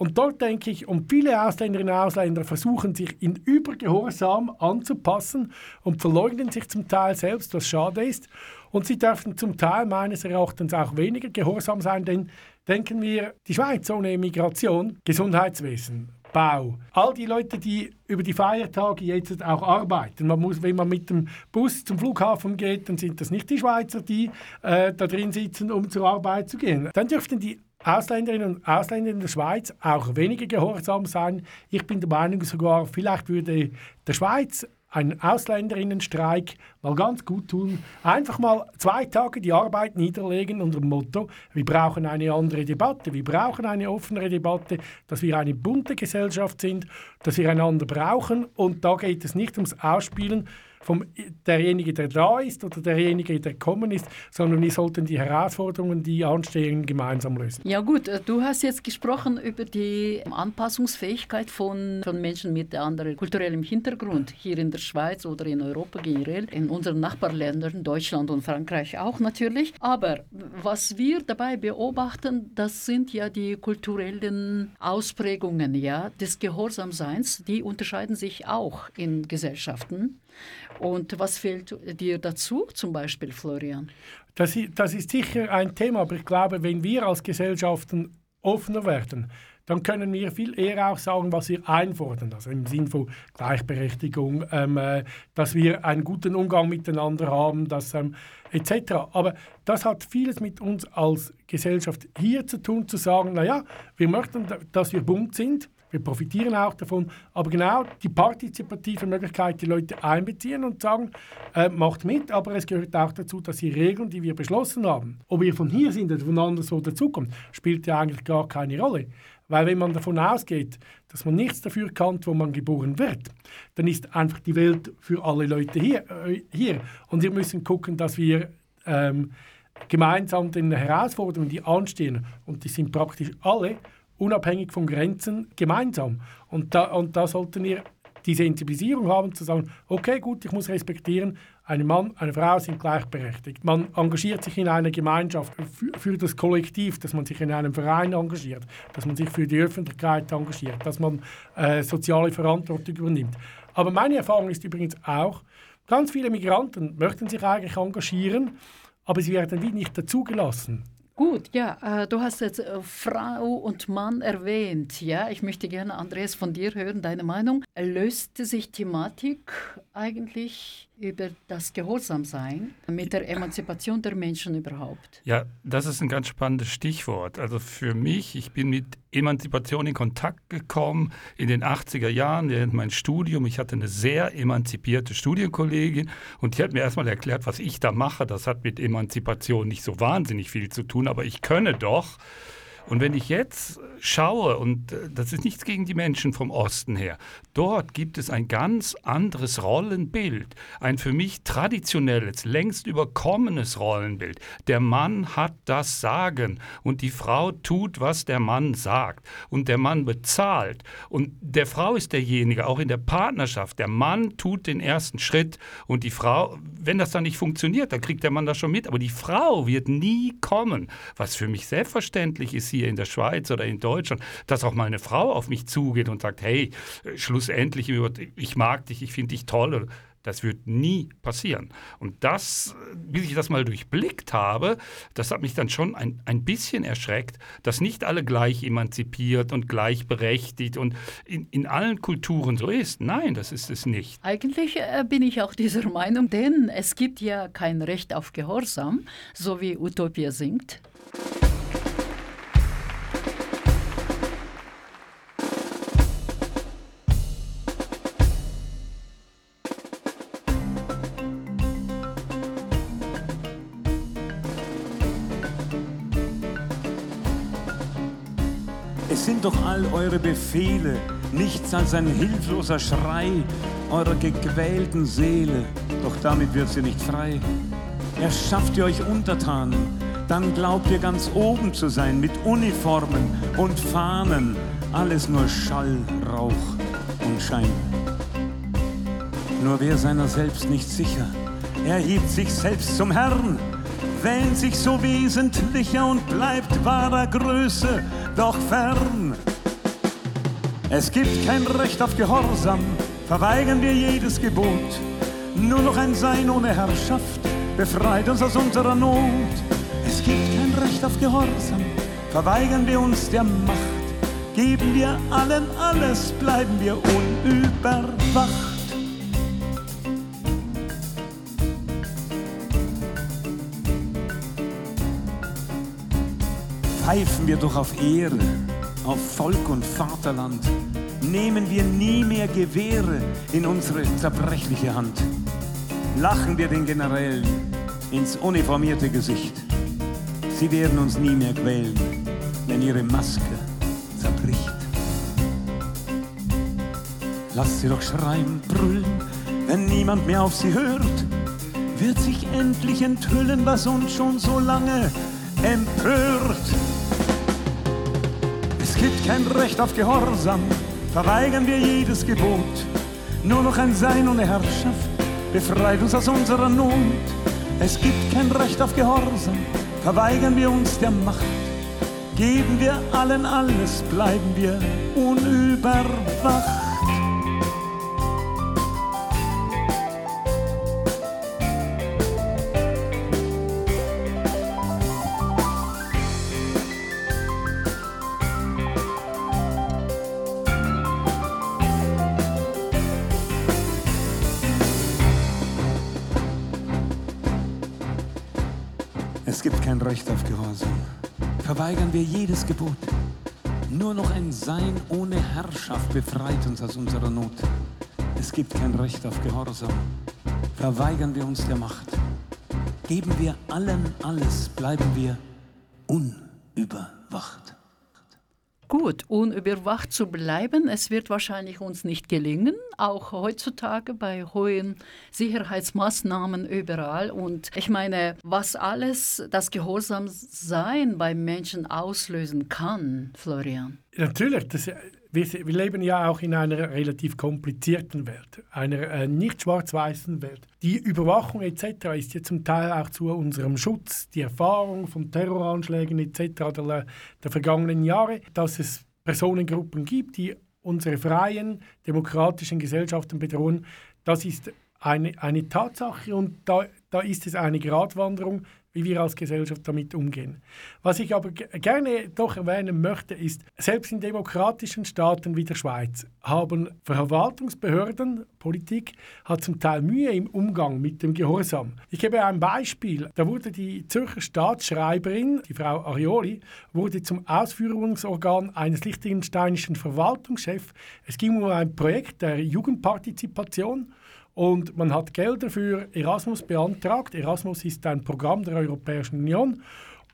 Und dort denke ich, und viele Ausländerinnen und Ausländer versuchen sich in Übergehorsam anzupassen und verleugnen sich zum Teil selbst, was schade ist. Und sie dürfen zum Teil meines Erachtens auch weniger gehorsam sein, denn denken wir, die Schweiz ohne Migration, Gesundheitswesen, Bau. All die Leute, die über die Feiertage jetzt auch arbeiten. Man muss, wenn man mit dem Bus zum Flughafen geht, dann sind das nicht die Schweizer, die äh, da drin sitzen, um zur Arbeit zu gehen. Dann dürften die Ausländerinnen und Ausländer in der Schweiz auch weniger gehorsam sein. Ich bin der Meinung sogar, vielleicht würde der Schweiz ein Ausländerinnenstreik mal ganz gut tun. Einfach mal zwei Tage die Arbeit niederlegen unter dem Motto, wir brauchen eine andere Debatte, wir brauchen eine offenere Debatte, dass wir eine bunte Gesellschaft sind, dass wir einander brauchen und da geht es nicht ums Ausspielen vom derjenige, der da ist oder derjenige, der kommen ist, sondern wir sollten die Herausforderungen, die anstehen, gemeinsam lösen. Ja gut, äh, du hast jetzt gesprochen über die Anpassungsfähigkeit von, von Menschen mit anderem kulturellem Hintergrund hier in der Schweiz oder in Europa generell, in unseren Nachbarländern, Deutschland und Frankreich auch natürlich. Aber was wir dabei beobachten, das sind ja die kulturellen Ausprägungen ja, des Gehorsamseins, die unterscheiden sich auch in Gesellschaften. Und was fehlt dir dazu, zum Beispiel, Florian? Das, das ist sicher ein Thema, aber ich glaube, wenn wir als Gesellschaften offener werden, dann können wir viel eher auch sagen, was wir einfordern. Also im Sinne von Gleichberechtigung, ähm, äh, dass wir einen guten Umgang miteinander haben, dass, ähm, etc. Aber das hat vieles mit uns als Gesellschaft hier zu tun, zu sagen, naja, wir möchten, dass wir bunt sind, wir profitieren auch davon, aber genau die partizipative Möglichkeit, die Leute einbeziehen und sagen, äh, macht mit, aber es gehört auch dazu, dass die Regeln, die wir beschlossen haben, ob ihr von hier sind oder von anderswo dazukommt, spielt ja eigentlich gar keine Rolle. Weil wenn man davon ausgeht, dass man nichts dafür kann, wo man geboren wird, dann ist einfach die Welt für alle Leute hier. Äh, hier. Und wir müssen gucken, dass wir ähm, gemeinsam den Herausforderungen, die anstehen, und die sind praktisch alle, unabhängig von Grenzen, gemeinsam. Und da, und da sollten wir die Sensibilisierung haben, zu sagen, okay, gut, ich muss respektieren, ein Mann, eine Frau sind gleichberechtigt. Man engagiert sich in einer Gemeinschaft für, für, das Kollektiv, dass man sich in einem Verein engagiert, dass man sich für die Öffentlichkeit engagiert, dass man äh, soziale Verantwortung übernimmt. Aber meine Erfahrung ist übrigens auch, ganz viele Migranten möchten sich eigentlich engagieren, aber sie werden nicht dazugelassen. Gut, ja, äh, du hast jetzt äh, Frau und Mann erwähnt. Ja, ich möchte gerne, Andreas, von dir hören, deine Meinung. Löste sich Thematik eigentlich über das Gehorsamsein mit der Emanzipation der Menschen überhaupt? Ja, das ist ein ganz spannendes Stichwort. Also für mich, ich bin mit Emanzipation in Kontakt gekommen in den 80er Jahren während mein Studium. Ich hatte eine sehr emanzipierte Studienkollegin und die hat mir erstmal erklärt, was ich da mache. Das hat mit Emanzipation nicht so wahnsinnig viel zu tun, aber ich könne doch. Und wenn ich jetzt schaue, und äh, das ist nichts gegen die Menschen vom Osten her, dort gibt es ein ganz anderes Rollenbild, ein für mich traditionelles, längst überkommenes Rollenbild. Der Mann hat das Sagen und die Frau tut, was der Mann sagt. Und der Mann bezahlt. Und der Frau ist derjenige, auch in der Partnerschaft, der Mann tut den ersten Schritt und die Frau, wenn das dann nicht funktioniert, dann kriegt der Mann das schon mit, aber die Frau wird nie kommen, was für mich selbstverständlich ist hier in der Schweiz oder in Deutschland, dass auch mal eine Frau auf mich zugeht und sagt, hey, schlussendlich, ich mag dich, ich finde dich toll. Das wird nie passieren. Und das, bis ich das mal durchblickt habe, das hat mich dann schon ein, ein bisschen erschreckt, dass nicht alle gleich emanzipiert und gleichberechtigt und in, in allen Kulturen so ist. Nein, das ist es nicht. Eigentlich äh, bin ich auch dieser Meinung, denn es gibt ja kein Recht auf Gehorsam, so wie Utopia singt. Eure Befehle nichts als ein hilfloser Schrei eurer gequälten Seele, doch damit wird sie nicht frei. Erschafft ihr euch Untertanen, dann glaubt ihr ganz oben zu sein mit Uniformen und Fahnen, alles nur Schall, Rauch und Schein. Nur wer seiner selbst nicht sicher, erhebt sich selbst zum Herrn, wähnt sich so wesentlicher und bleibt wahrer Größe doch fern. Es gibt kein Recht auf Gehorsam, verweigern wir jedes Gebot. Nur noch ein Sein ohne Herrschaft befreit uns aus unserer Not. Es gibt kein Recht auf Gehorsam, verweigern wir uns der Macht. Geben wir allen alles, bleiben wir unüberwacht. pfeifen wir doch auf Ehre, auf Volk und Vaterland. Nehmen wir nie mehr Gewehre in unsere zerbrechliche Hand. Lachen wir den Generälen ins uniformierte Gesicht. Sie werden uns nie mehr quälen, wenn ihre Maske zerbricht. Lasst sie doch schreien, brüllen, wenn niemand mehr auf sie hört. Wird sich endlich enthüllen, was uns schon so lange empört kein Recht auf Gehorsam, verweigern wir jedes Gebot. Nur noch ein Sein ohne Herrschaft befreit uns aus unserer Not. Es gibt kein Recht auf Gehorsam, verweigern wir uns der Macht. Geben wir allen alles, bleiben wir unüberwacht. Verweigern wir jedes Gebot. Nur noch ein Sein ohne Herrschaft befreit uns aus unserer Not. Es gibt kein Recht auf Gehorsam. Verweigern wir uns der Macht. Geben wir allen alles, bleiben wir unüberwacht. Gut, unüberwacht zu bleiben, es wird wahrscheinlich uns nicht gelingen, auch heutzutage bei hohen Sicherheitsmaßnahmen überall. Und ich meine, was alles das Gehorsamsein beim Menschen auslösen kann, Florian. Natürlich, das, wir, wir leben ja auch in einer relativ komplizierten Welt, einer äh, nicht schwarz-weißen Welt. Die Überwachung etc. ist ja zum Teil auch zu unserem Schutz, die Erfahrung von Terroranschlägen etc. Der, der vergangenen Jahre, dass es Personengruppen gibt, die unsere freien, demokratischen Gesellschaften bedrohen, das ist eine, eine Tatsache und da, da ist es eine Gratwanderung, wie wir als Gesellschaft damit umgehen. Was ich aber gerne doch erwähnen möchte, ist, selbst in demokratischen Staaten wie der Schweiz haben Verwaltungsbehörden, Politik, hat zum Teil Mühe im Umgang mit dem Gehorsam. Ich gebe ein Beispiel. Da wurde die Zürcher Staatsschreiberin, die Frau Arioli, wurde zum Ausführungsorgan eines liechtensteinischen Verwaltungschefs. Es ging um ein Projekt der Jugendpartizipation und man hat Gelder für Erasmus beantragt. Erasmus ist ein Programm der Europäischen Union.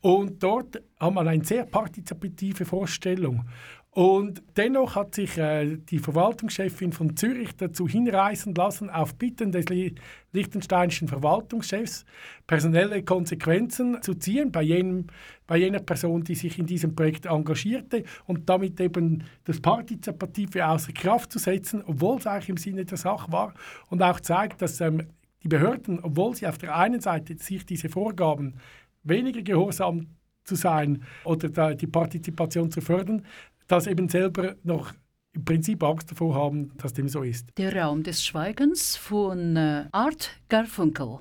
Und dort hat man eine sehr partizipative Vorstellung. Und dennoch hat sich äh, die Verwaltungschefin von Zürich dazu hinreißen lassen, auf Bitten des liechtensteinischen Verwaltungschefs personelle Konsequenzen zu ziehen bei, jenem, bei jener Person, die sich in diesem Projekt engagierte und damit eben das Partizipative außer Kraft zu setzen, obwohl es eigentlich im Sinne der Sache war und auch zeigt, dass ähm, die Behörden, obwohl sie auf der einen Seite sich diese Vorgaben weniger gehorsam zu sein oder die Partizipation zu fördern, dass eben selber noch im Prinzip Angst davor haben, dass dem so ist. Der Raum des Schweigens von äh, Art Garfunkel.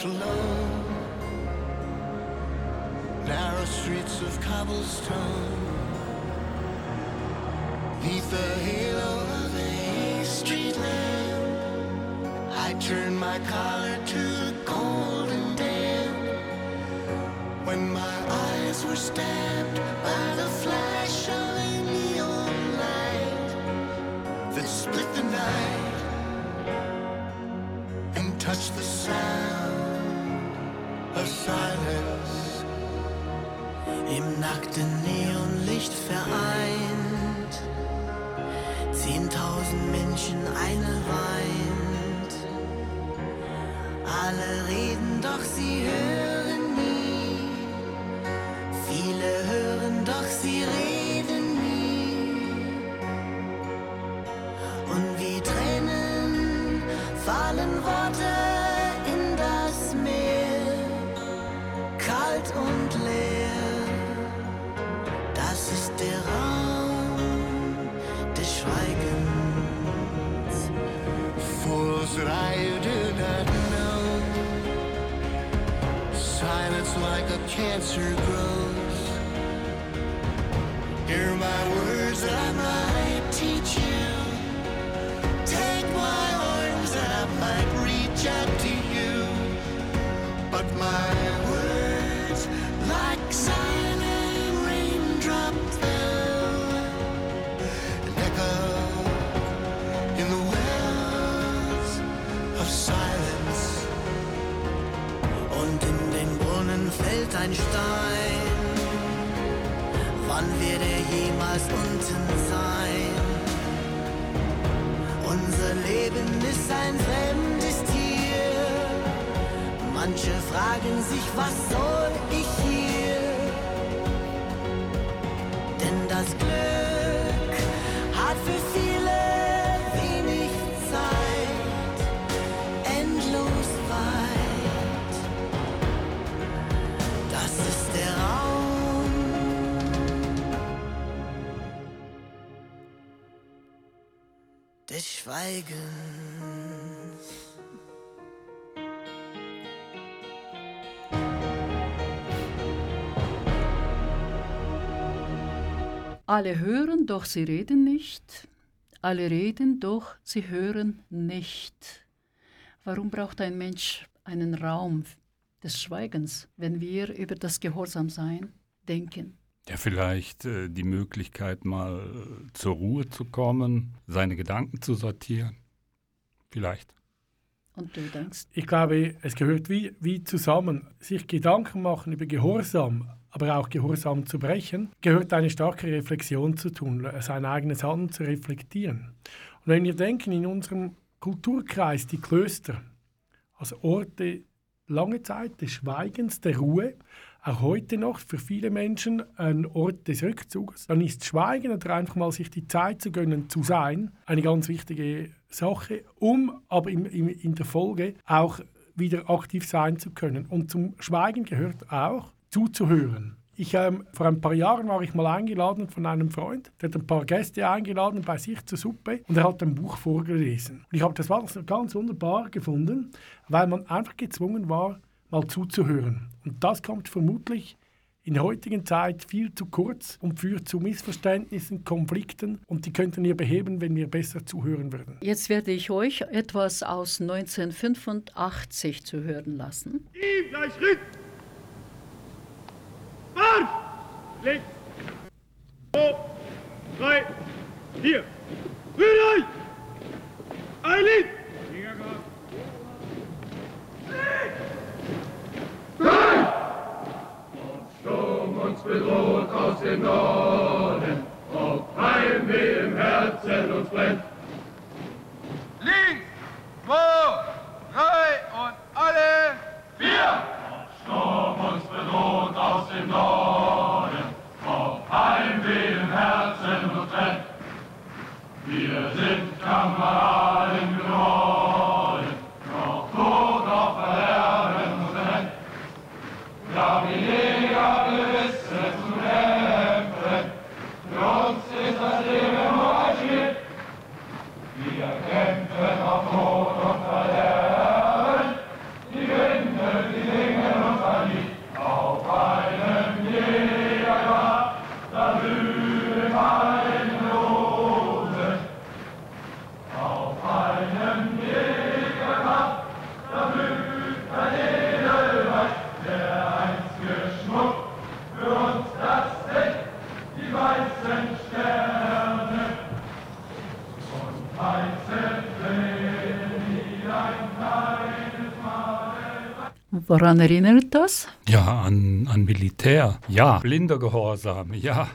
close. Jemals unten sein? Unser Leben ist ein fremdes Tier. Manche fragen was des Schweigens. Alle hören, doch sie reden nicht. Alle reden, doch sie hören nicht. Warum braucht ein Mensch einen Raum des Schweigens, wenn wir über das Gehorsamsein denken? Ja, vielleicht äh, die Möglichkeit, mal äh, zur Ruhe zu kommen, seine Gedanken zu sortieren. Vielleicht. Und du denkst, Ich glaube, es gehört wie, wie zusammen. Sich Gedanken machen über Gehorsam, aber auch Gehorsam zu brechen, gehört eine starke Reflexion zu tun, sein eigenes Handeln zu reflektieren. Und wenn wir denken, in unserem Kulturkreis, die Klöster, als Orte lange Zeit des Schweigens, der Ruhe, auch heute noch für viele Menschen ein Ort des Rückzugs, dann ist Schweigen oder einfach mal sich die Zeit zu gönnen, zu sein, eine ganz wichtige Sache, um aber im, im, in der Folge auch wieder aktiv sein zu können. Und zum Schweigen gehört auch zuzuhören. Ich, ähm, vor ein paar Jahren war ich mal eingeladen von einem Freund, der hat ein paar Gäste eingeladen bei sich zur Suppe und er hat ein Buch vorgelesen. Und ich habe das ganz wunderbar gefunden, weil man einfach gezwungen war, mal zuzuhören. Und das kommt vermutlich in der heutigen Zeit viel zu kurz und führt zu Missverständnissen, Konflikten und die könnten wir beheben, wenn wir besser zuhören würden. jetzt werde ich euch etwas aus 1985 zu hören lassen. Ihm gleich Schritt! Marsch! Links! Zwei, drei, vier! Rührt euch! Ein Lied! Sturm uns bedroht aus dem Norden, ob Heimweh im Herzen uns brennt. Links! Zwei, drei und alle! Vier! Sturm uns bedroht aus dem Norden, ob Heimweh im Herzen uns brennt. Wir sind Kameraden geworden, Woran erinnert das? Ja, an, an Militär. Ja, blinder Gehorsam. Ja,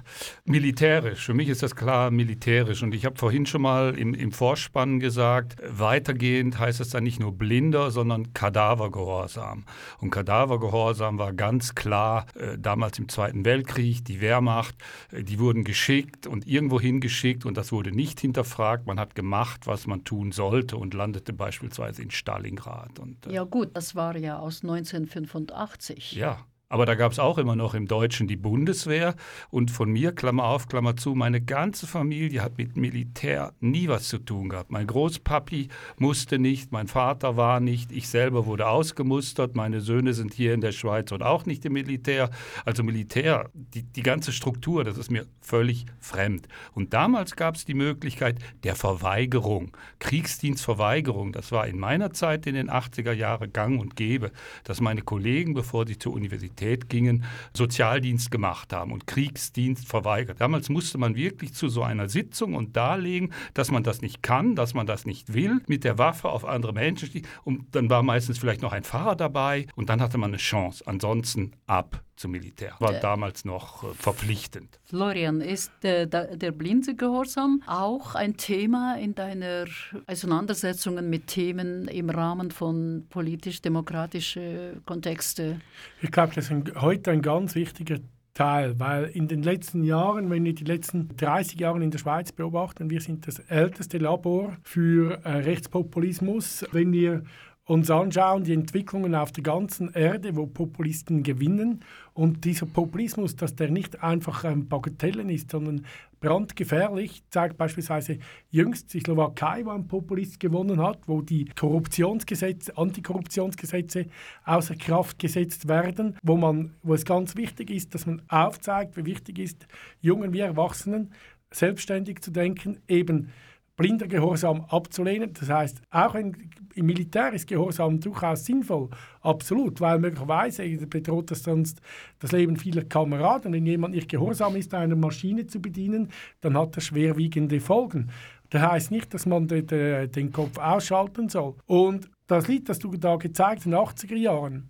militärisch. Für mich ist das klar militärisch. Und ich habe vorhin schon mal im, im Vorspann gesagt, weitergehend heißt es dann nicht nur blinder, sondern Kadavergehorsam. Und Kadavergehorsam war ganz klar äh, damals im Zweiten Weltkrieg, die Wehrmacht, äh, die wurden geschickt und irgendwo hingeschickt und das wurde nicht hinterfragt. Man hat gemacht, was man tun sollte und landete beispielsweise in Stalingrad. Und, äh, Ja gut, das war ja aus 1985. ja, aber da gab es auch immer noch im Deutschen die Bundeswehr. Und von mir, Klammer auf, Klammer zu, meine ganze Familie hat mit Militär nie was zu tun gehabt. Mein Großpapi musste nicht, mein Vater war nicht, ich selber wurde ausgemustert, meine Söhne sind hier in der Schweiz und auch nicht im Militär. Also Militär, die, die ganze Struktur, das ist mir völlig fremd. Und damals gab es die Möglichkeit der Verweigerung, Kriegsdienstverweigerung. Das war in meiner Zeit in den 80er Jahren gang und gäbe, dass meine Kollegen, bevor sie zur Universität gingen, Sozialdienst gemacht haben und Kriegsdienst verweigert. Damals musste man wirklich zu so einer Sitzung und darlegen, dass man das nicht kann, dass man das nicht will, mit der Waffe auf andere Menschen. Und dann war meistens vielleicht noch ein Pfarrer dabei und dann hatte man eine Chance. Ansonsten ab zum Militär. War damals noch äh, verpflichtend. Florian, ist der, der, der blinde Gehorsam auch ein Thema in deiner Auseinandersetzungen mit Themen im Rahmen von politisch-demokratischen Kontexten? Ich glaube, das ist ein, heute ein ganz wichtiger Teil, weil in den letzten Jahren, wenn wir die letzten 30 Jahre in der Schweiz beobachten, wir sind das älteste Labor für äh, Rechtspopulismus. Wenn wir uns anschauen, die Entwicklungen auf der ganzen Erde, wo Populisten gewinnen. Und dieser Populismus, dass der nicht einfach ähm, Bagatellen ist, sondern brandgefährlich, zeigt beispielsweise jüngst die Slowakei, wo ein Populist gewonnen hat, wo die Korruptionsgesetze, Antikorruptionsgesetze außer Kraft gesetzt werden, wo, man, wo es ganz wichtig ist, dass man aufzeigt, wie wichtig ist, Jungen wie Erwachsenen selbstständig zu denken, eben blinder Gehorsam abzulehnen. Das heißt, auch in, im Militär ist Gehorsam durchaus sinnvoll, absolut, weil möglicherweise bedroht das sonst das Leben vieler Kameraden. Wenn jemand nicht gehorsam ist, eine Maschine zu bedienen, dann hat das schwerwiegende Folgen. Das heißt nicht, dass man de, de, den Kopf ausschalten soll. Und das Lied, das du da gezeigt hast, in den 80er Jahren,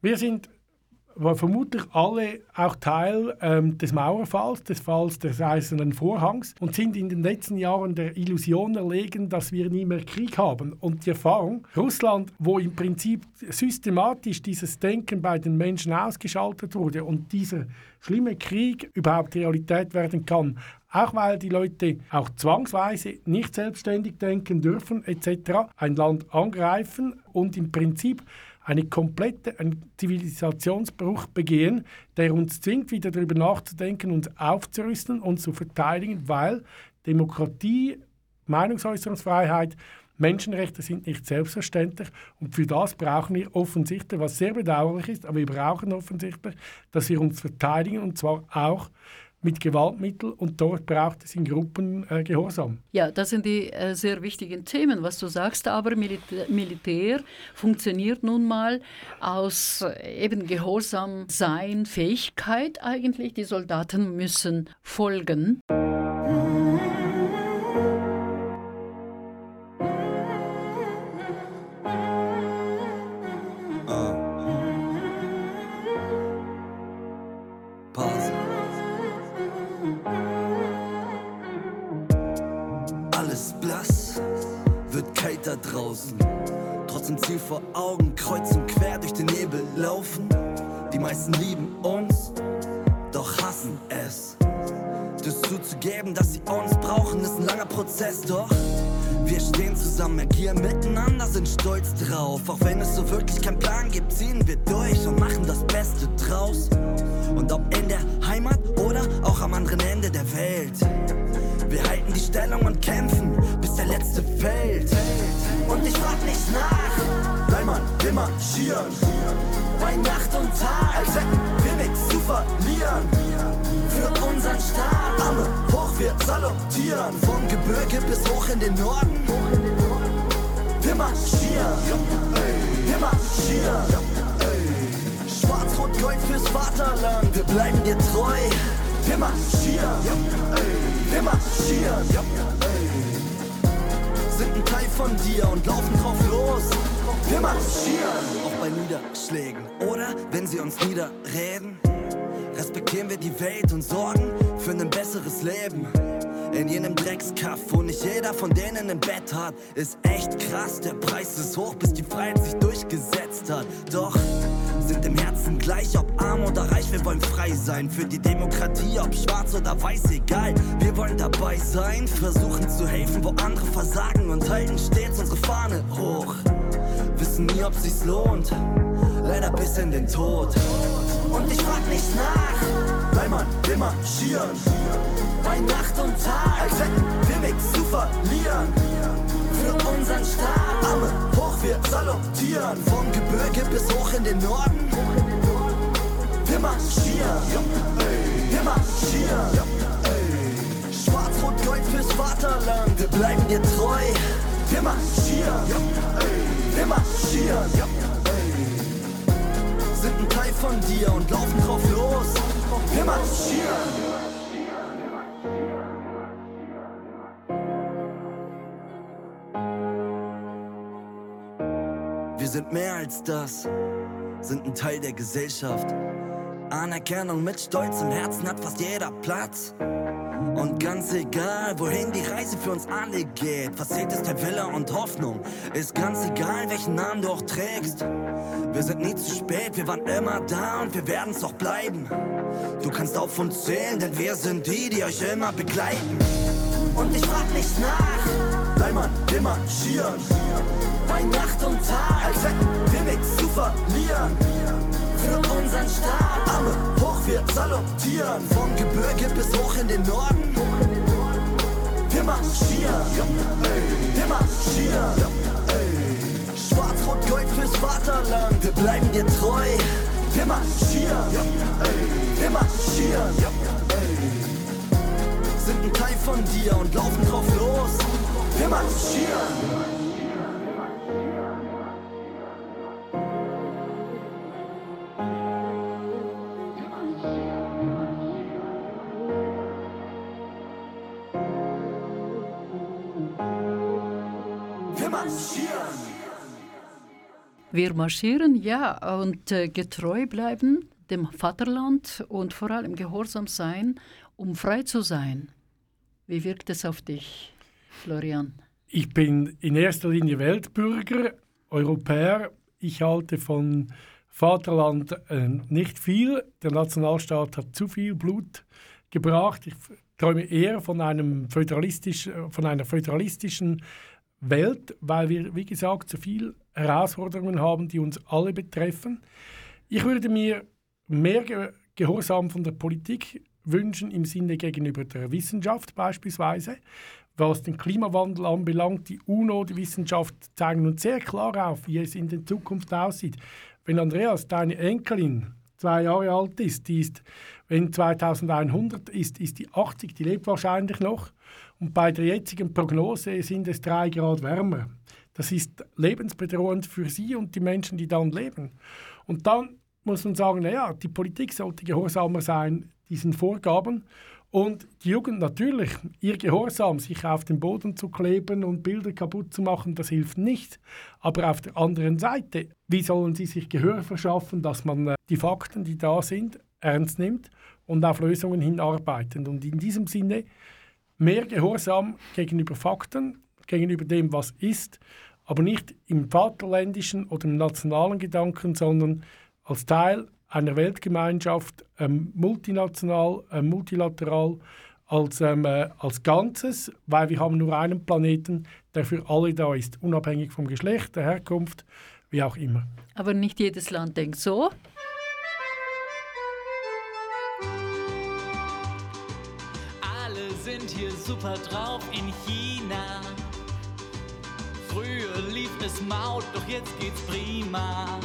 wir sind war vermutlich alle auch Teil ähm, des Mauerfalls, des Falls des Eisernen Vorhangs und sind in den letzten Jahren der Illusion erlegen, dass wir nie mehr Krieg haben. Und die Erfahrung, Russland, wo im Prinzip systematisch dieses Denken bei den Menschen ausgeschaltet wurde und dieser schlimme Krieg überhaupt Realität werden kann, auch weil die Leute auch zwangsweise nicht selbstständig denken dürfen etc., ein Land angreifen und im Prinzip eine komplette Zivilisationsbruch begehen, der uns zwingt, wieder darüber nachzudenken, uns aufzurüsten und zu verteidigen, weil Demokratie, Meinungsäußerungsfreiheit, Menschenrechte sind nicht selbstverständlich. Und für das brauchen wir offensichtlich, was sehr bedauerlich ist, aber wir brauchen offensichtlich, dass wir uns verteidigen und zwar auch mit Gewaltmitteln und dort braucht es in Gruppen äh, Gehorsam. Ja, das sind die äh, sehr wichtigen Themen, was du sagst, aber Militär, Militär funktioniert nun mal aus äh, eben Gehorsam sein, Fähigkeit eigentlich. Die Soldaten müssen folgen. Bleiben dir treu. Wir marschieren, wir marschieren. Sind ein Teil von dir und laufen drauf los. Wir marschieren, auch bei Niederschlägen oder wenn sie uns niederreden. Respektieren wir die Welt und sorgen für ein besseres Leben. In jenem Dreckskaff, wo nicht jeder von denen ein Bett hat, ist echt krass. Der Preis ist hoch, bis die Freiheit sich durchgesetzt hat. Doch sind im Herzen gleich, ob arm oder reich, wir wollen frei sein. Für die Demokratie, ob schwarz oder weiß, egal. Wir wollen dabei sein, versuchen zu helfen, wo andere versagen und halten stets unsere Fahne hoch. Wissen nie, ob sich's lohnt, leider bis in den Tod. Und ich frag nicht nach, weil man will marschieren. Bei Nacht und Tag, als hätten wir nichts zu verlieren. Für unseren Staat, Arme hoch, wir salutieren. Vom Gebirge bis hoch in den Norden. Wir marschieren, wir marschieren. Schwarz-Rot-Gold fürs Vaterland, wir bleiben dir treu. Wir marschieren, wir marschieren sind ein Teil von dir und laufen drauf los. Wir marschieren. Mehr als das, sind ein Teil der Gesellschaft. Anerkennung mit Stolz im Herzen hat fast jeder Platz. Und ganz egal, wohin die Reise für uns alle geht, was zählt ist der Wille und Hoffnung. Ist ganz egal, welchen Namen du auch trägst. Wir sind nie zu spät, wir waren immer da und wir werden's auch bleiben. Du kannst auf uns zählen, denn wir sind die, die euch immer begleiten. Und ich frag nicht nach, weil man immer schieren. Bei Nacht und Tag, als hätten wir nichts zu verlieren. Für unseren Staat, Arme hoch, wir salutieren. Vom Gebirge bis hoch in den Norden. Wir marschieren, wir marschieren. Schwarz-Rot-Gold fürs Vaterland, wir bleiben dir treu. Wir marschieren, wir marschieren. Sind ein Teil von dir und laufen drauf los. Wir marschieren. Wir marschieren. Wir marschieren, ja, und äh, getreu bleiben dem Vaterland und vor allem gehorsam sein, um frei zu sein. Wie wirkt es auf dich, Florian? Ich bin in erster Linie Weltbürger, Europäer. Ich halte von Vaterland äh, nicht viel. Der Nationalstaat hat zu viel Blut gebracht. Ich träume eher von, einem föderalistisch, von einer föderalistischen Welt, weil wir, wie gesagt, zu viele Herausforderungen haben, die uns alle betreffen. Ich würde mir mehr Ge Gehorsam von der Politik wünschen im Sinne gegenüber der Wissenschaft beispielsweise. Was den Klimawandel anbelangt, die UNO, die Wissenschaft zeigen uns sehr klar auf, wie es in der Zukunft aussieht. Wenn Andreas, deine Enkelin, zwei Jahre alt ist, die ist, wenn 2100 ist, ist die 80, die lebt wahrscheinlich noch. Und bei der jetzigen Prognose sind es drei Grad wärmer. Das ist lebensbedrohend für sie und die Menschen, die dann leben. Und dann muss man sagen, naja, die Politik sollte gehorsamer sein diesen Vorgaben und die Jugend natürlich, ihr Gehorsam, sich auf den Boden zu kleben und Bilder kaputt zu machen, das hilft nicht. Aber auf der anderen Seite, wie sollen sie sich Gehör verschaffen, dass man äh, die Fakten, die da sind, ernst nimmt und auf Lösungen hinarbeitet? Und in diesem Sinne mehr Gehorsam gegenüber Fakten, gegenüber dem, was ist, aber nicht im vaterländischen oder im nationalen Gedanken, sondern als Teil einer Weltgemeinschaft, ähm, multinational, äh, multilateral, als, ähm, äh, als Ganzes, weil wir haben nur einen Planeten, der für alle da ist, unabhängig vom Geschlecht, der Herkunft, wie auch immer. Aber nicht jedes Land denkt so. Alle sind hier super drauf in China. Früher lief es Maut, doch jetzt geht's prima.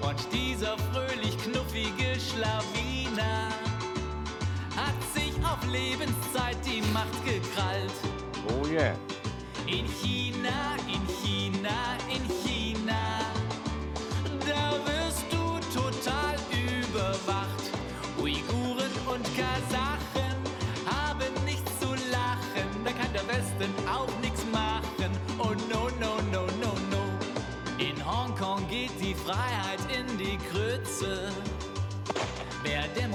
Und dieser fröhlich knuffige Schlawiner hat sich auf Lebenszeit die Macht gekrallt. Oh yeah. In China, in China,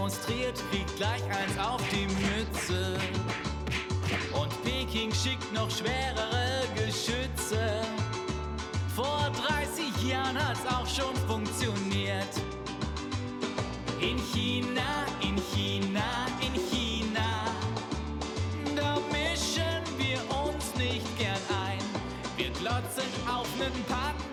demonstriert, kriegt gleich eins auf die Mütze. Und Peking schickt noch schwerere Geschütze. Vor 30 Jahren hat's auch schon funktioniert. In China, in China, in China. Da mischen wir uns nicht gern ein. Wir glotzen auf nen Panda,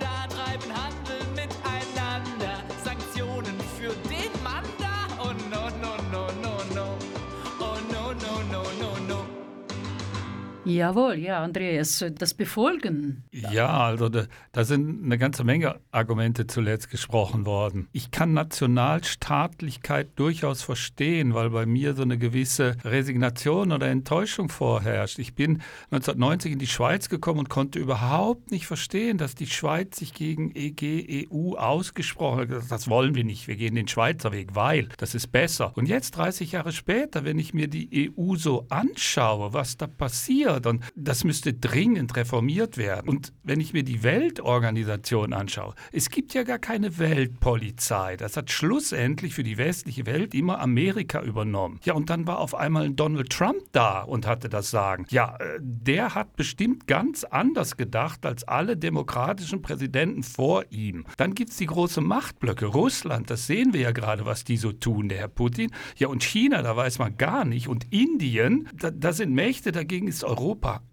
Jawohl, ja, Andreas, das Befolgen. Ja, also da, da sind eine ganze Menge Argumente zuletzt gesprochen worden. Ich kann Nationalstaatlichkeit durchaus verstehen, weil bei mir so eine gewisse Resignation oder Enttäuschung vorherrscht. Ich bin 1990 in die Schweiz gekommen und konnte überhaupt nicht verstehen, dass die Schweiz sich gegen EG, EU ausgesprochen hat. Das wollen wir nicht, wir gehen den Schweizer Weg, weil das ist besser. Und jetzt, 30 Jahre später, wenn ich mir die EU so anschaue, was da passiert, passiert und das müsste dringend reformiert werden. Und wenn ich mir die Weltorganisation anschaue, es gibt ja gar keine Weltpolizei. Das hat schlussendlich für die westliche Welt immer Amerika übernommen. Ja, und dann war auf einmal Donald Trump da und hatte das Sagen. Ja, äh, der hat bestimmt ganz anders gedacht als alle demokratischen Präsidenten vor ihm. Dann gibt es die große Machtblöcke. Russland, das sehen wir ja gerade, was die so tun, der Herr Putin. Ja, und China, da weiß man gar nicht. Und Indien, da, da sind Mächte, dagegen ist Europa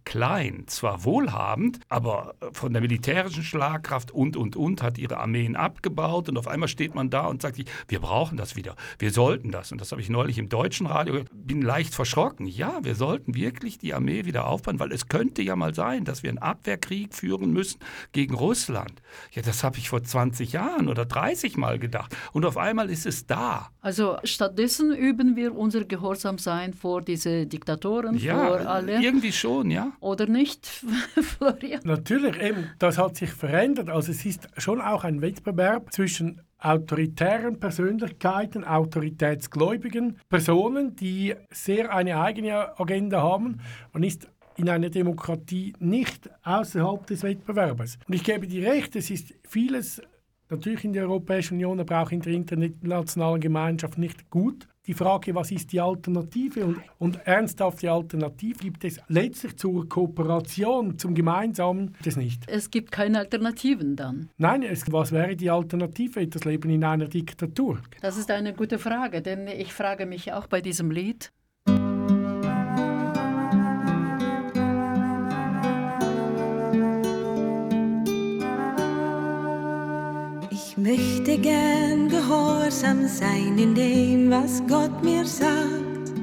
klein, zwar wohlhabend, aber äh, von der militärischen Schlagkraft und, und, und hat ihre Armeen abgebaut und auf einmal steht man da und sagt sich, wir brauchen das wieder, wir sollten das. Und das habe ich neulich im deutschen Radio, bin leicht verschrocken. Ja, wir sollten wirklich die Armee wieder aufbauen, weil es könnte ja mal sein, dass wir einen Abwehrkrieg führen müssen gegen Russland. Ja, das habe ich vor 20 Jahren oder 30 Mal gedacht. Und auf einmal ist es da. Also stattdessen üben wir unser Gehorsamsein vor diese Diktatoren, Ja, vor alle. irgendwie schon, ja. Oder nicht, [laughs] Florian? Natürlich, eben, das hat sich verändert. Also es ist schon auch ein Wettbewerb zwischen autoritären Persönlichkeiten, autoritätsgläubigen Personen, die sehr eine eigene Agenda haben. Man ist in einer Demokratie nicht außerhalb des Wettbewerbs. Und ich gebe dir recht, es ist vieles natürlich in der Europäischen Union, aber auch in der internationalen Gemeinschaft nicht gut. Die Frage, was ist die Alternative und, und ernsthafte Alternative gibt es letztlich zur Kooperation, zum Gemeinsamen, das nicht. Es gibt keine Alternativen dann. Nein, es, was wäre die Alternative? Das Leben in einer Diktatur. Das ist eine gute Frage, denn ich frage mich auch bei diesem Lied. Möchte gern gehorsam sein in dem, was Gott mir sagt.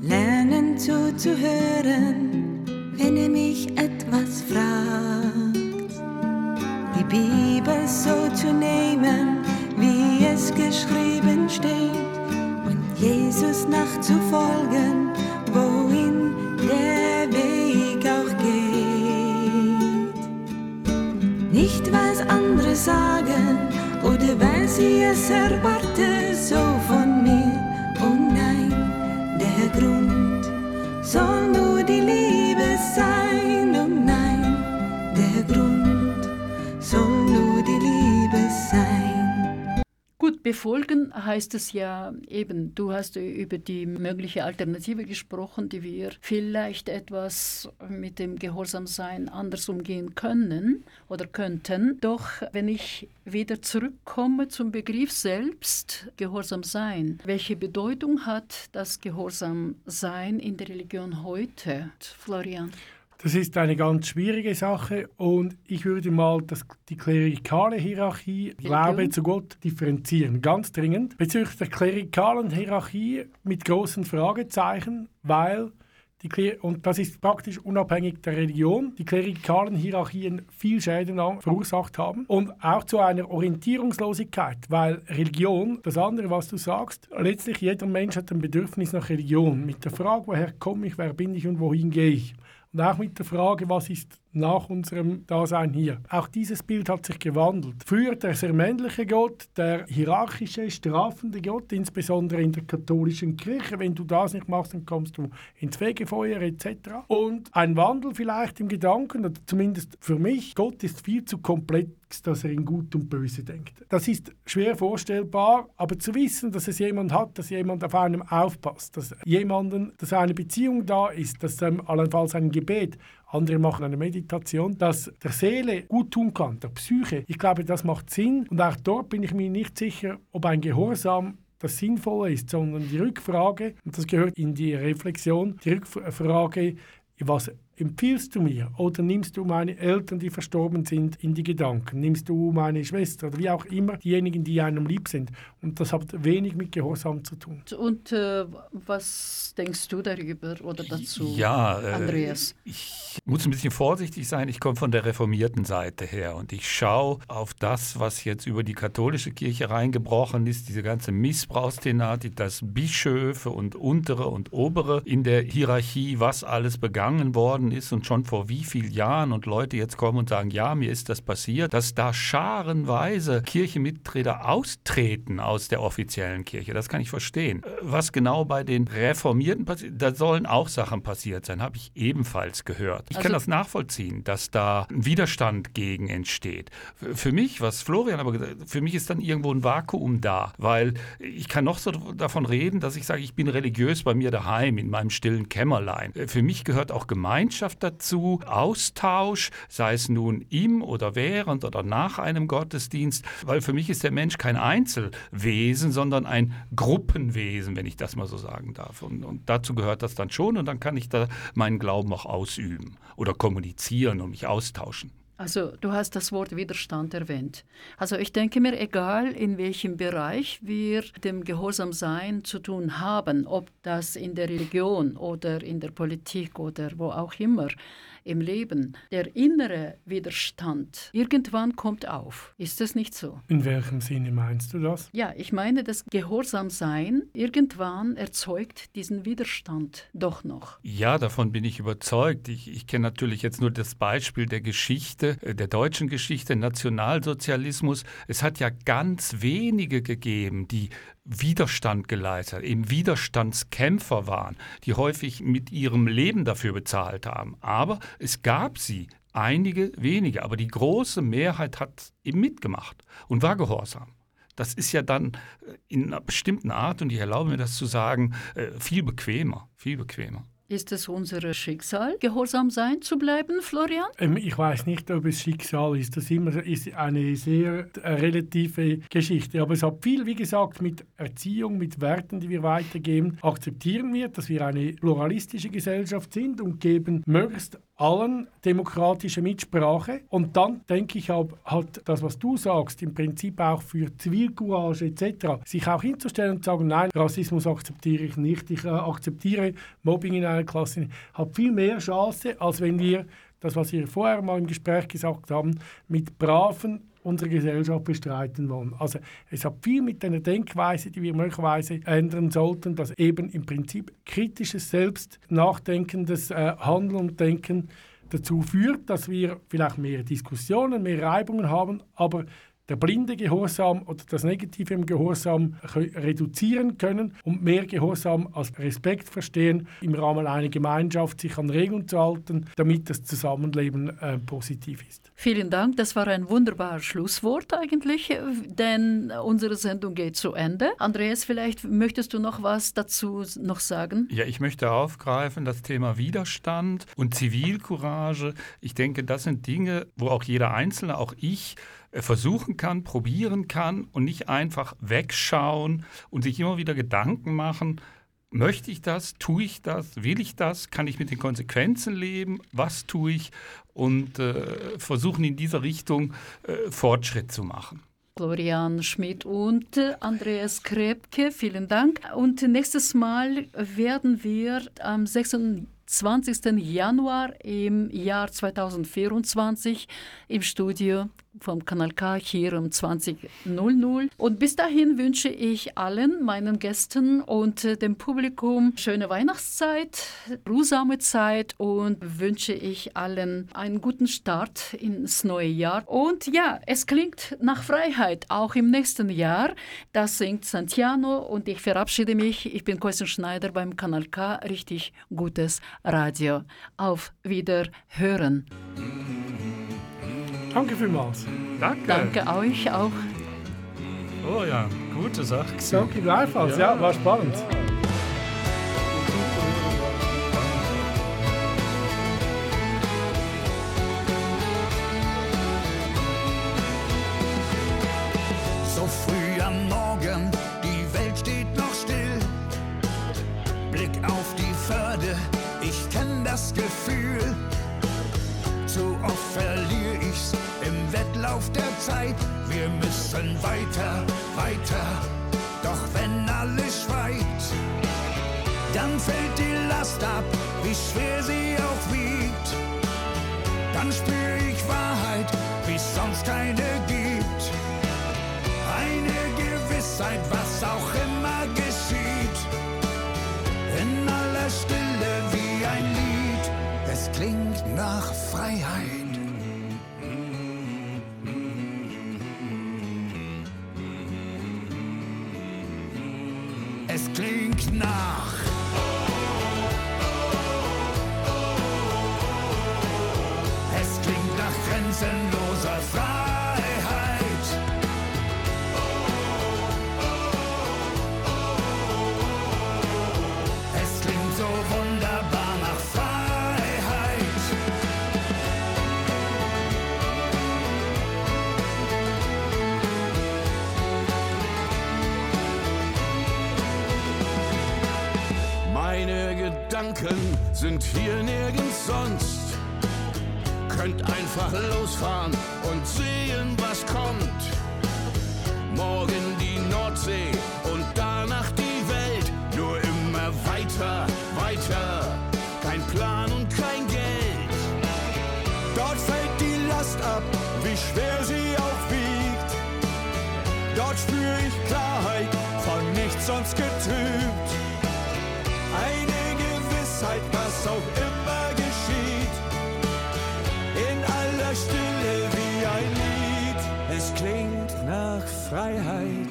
Lernen zuzuhören, wenn er mich etwas fragt. Die Bibel so zu nehmen, wie es geschrieben steht. Oder weil sie es erwarten, so befolgen heißt es ja eben, du hast über die mögliche Alternative gesprochen, die wir vielleicht etwas mit dem Gehorsamsein anders umgehen können oder könnten. Doch wenn ich wieder zurückkomme zum Begriff selbst, Gehorsam sein, welche Bedeutung hat das Gehorsamsein in der Religion heute, Florian? Das ist eine ganz schwierige Sache und ich würde mal das, die klerikale Hierarchie, Glaube zu Gott, differenzieren, ganz dringend. Bezüglich der klerikalen Hierarchie mit großen Fragezeichen, weil die und das ist praktisch unabhängig der Religion, die klerikalen Hierarchien viel Schäden verursacht haben und auch zu einer Orientierungslosigkeit, weil Religion, das andere, was du sagst, letztlich jeder Mensch hat ein Bedürfnis nach Religion, mit der Frage, woher komme ich, wer bin ich und wohin gehe ich. Und auch mit der Frage, was ist nach unserem Dasein hier. Auch dieses Bild hat sich gewandelt. Früher der sehr männliche Gott, der hierarchische, strafende Gott, insbesondere in der katholischen Kirche. Wenn du das nicht machst, dann kommst du ins Fegefeuer etc. Und ein Wandel vielleicht im Gedanken, oder zumindest für mich, Gott ist viel zu komplex, dass er in Gut und Böse denkt. Das ist schwer vorstellbar, aber zu wissen, dass es jemand hat, dass jemand auf einem aufpasst, dass jemanden, dass eine Beziehung da ist, dass ähm, allenfalls ein Gebet, andere machen eine Meditation, dass der Seele gut tun kann, der Psyche. Ich glaube, das macht Sinn und auch dort bin ich mir nicht sicher, ob ein Gehorsam das Sinnvolle ist, sondern die Rückfrage, und das gehört in die Reflexion, die Rückfrage, was empfiehlst du mir? Oder nimmst du meine Eltern, die verstorben sind, in die Gedanken? Nimmst du meine Schwester oder wie auch immer, diejenigen, die einem lieb sind? Und das hat wenig mit Gehorsam zu tun. Und äh, was denkst du darüber oder dazu, Ja, äh, Andreas? ich muss ein bisschen vorsichtig sein. Ich komme von der reformierten Seite her und ich schaue auf das, was jetzt über die katholische Kirche reingebrochen ist, diese ganze Missbrauchsthematik, dass Bischöfe und untere und obere in der Hierarchie, was alles begangen worden ist und schon vor wie vielen Jahren und Leute jetzt kommen und sagen, ja, mir ist das passiert, dass da scharenweise Kirchenmitglieder austreten aus der offiziellen Kirche. Das kann ich verstehen. Was genau bei den Reformierten passiert, da sollen auch Sachen passiert sein, habe ich ebenfalls gehört. Ich kann Also- das nachvollziehen, dass da ein Widerstand gegen entsteht. Für mich, was Florian aber gesagt hat, für mich ist dann irgendwo ein Vakuum da, weil ich kann noch so davon reden, dass ich sage, ich bin religiös bei mir daheim, in meinem stillen Kämmerlein. Für mich gehört auch Gemeinschaft dazu, Austausch, sei es nun im oder während oder nach einem Gottesdienst, weil für mich ist der Mensch kein Einzelwesen, sondern ein Gruppenwesen, wenn ich das mal so sagen darf. Und, und dazu gehört das dann schon und dann kann ich da meinen Glauben auch ausüben oder kommunizieren und mich austauschen. Also du hast das Wort Widerstand erwähnt. Also ich denke mir, egal in welchem Bereich wir dem Gehorsamsein zu tun haben, ob das in der Religion oder in der Politik oder wo auch immer im Leben, der innere Widerstand irgendwann kommt auf. Ist das nicht so? In welchem Sinne meinst du das? Ja, ich meine, das Gehorsamsein irgendwann erzeugt diesen Widerstand doch noch. Ja, davon bin ich überzeugt. Ich, ich kenne natürlich jetzt nur das Beispiel der Geschichte, äh, der deutschen Geschichte, Nationalsozialismus. Es hat ja ganz wenige gegeben, die Widerstand geleistet, eben Widerstandskämpfer waren, die häufig mit ihrem Leben dafür bezahlt haben. Aber es gab sie, einige wenige, aber die große Mehrheit hat eben mitgemacht und war gehorsam. Das ist ja dann äh, in einer bestimmten Art, und ich erlaube mir das zu sagen, äh, viel bequemer, viel bequemer. Ist es unser Schicksal, gehorsam sein zu bleiben, Florian? Ähm, ich weiß nicht, ob es Schicksal ist. Das immer ist eine sehr äh, relative Geschichte. Aber es hat viel, wie gesagt, mit Erziehung, mit Werten, die wir weitergeben. Akzeptieren wir, dass wir eine pluralistische Gesellschaft sind und geben möglichst allen demokratische Mitsprache. Und dann denke ich, hat das, was du sagst, im Prinzip auch für Zivilcourage etc., sich auch hinzustellen und zu sagen, nein, Rassismus akzeptiere ich nicht, ich äh, akzeptiere Mobbing in einer Klasse, hat viel mehr Chance, als wenn wir das, was wir vorher mal im Gespräch gesagt haben, mit Braven unsere Gesellschaft bestreiten wollen. Also es hat viel mit einer Denkweise, die wir möglicherweise ändern sollten, dass eben im Prinzip kritisches, selbst nachdenkendes äh, Handeln und Denken dazu führt, dass wir vielleicht mehr Diskussionen, mehr Reibungen haben, aber der blinde Gehorsam oder das Negative im Gehorsam reduzieren können und mehr Gehorsam als Respekt verstehen, im Rahmen einer Gemeinschaft sich an Regeln zu halten, damit das Zusammenleben äh, positiv ist. Vielen Dank, das war ein wunderbares Schlusswort eigentlich, äh, denn unsere Sendung geht zu Ende. Andreas, vielleicht möchtest du noch was dazu noch sagen? Ja, ich möchte aufgreifen das Thema Widerstand und Zivilcourage. Ich denke, das sind Dinge, wo auch jeder Einzelne, auch ich, versuchen kann, probieren kann und nicht einfach wegschauen und sich immer wieder Gedanken machen, möchte ich das, tue ich das, will ich das, kann ich mit den Konsequenzen leben, was tue ich und äh, versuchen in dieser Richtung äh, Fortschritt zu machen. Florian Schmidt und äh, Andreas Krebke, vielen Dank. Und nächstes Mal werden wir am 26. Januar im Jahr 2024 im Studio vom Kanal K hier um 20.00. Und bis dahin wünsche ich allen meinen Gästen und äh, dem Publikum schöne Weihnachtszeit, ruhsame Zeit und wünsche ich allen einen guten Start ins neue Jahr. Und ja, es klingt nach Freiheit, auch im nächsten Jahr. Das singt Santiano und ich verabschiede mich. Ich bin Kerstin Schneider beim Kanal K. Richtig gutes Radio. Auf Wiederhören. Danke vielmals. Danke. Danke euch auch. Oh ja, gute Sache. Danke gleichfalls. Ja, war spannend. So müssen weiter, weiter. Doch wenn alles schweigt, dann fällt die Last ab, wie schwer sie auch wiegt. Dann spür ich Wahrheit, wie sonst keine gibt. Eine Gewissheit, was auch immer geschieht. In aller Stille wie ein Lied. Es klingt nach Freiheit. Nach. Gedanken sind hier nirgends sonst. Könnt einfach losfahren und sehen, was kommt. Morgen die Nordsee und danach die Welt. Nur immer weiter, weiter. Kein Plan und kein Geld. Dort fällt die Last ab, wie schwer sie auch wiegt. Dort spüre ich Klarheit, von nichts sonst getrübt. Gewissheit, was auch immer geschieht. In aller Stille wie ein Lied. Es klingt nach Freiheit.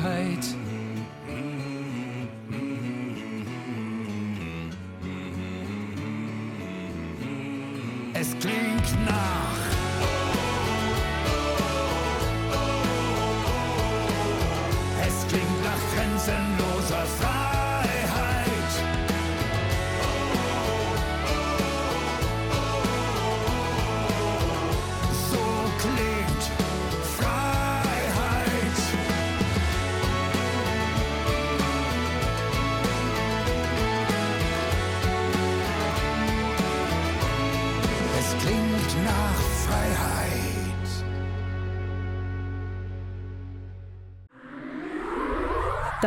Freiheit.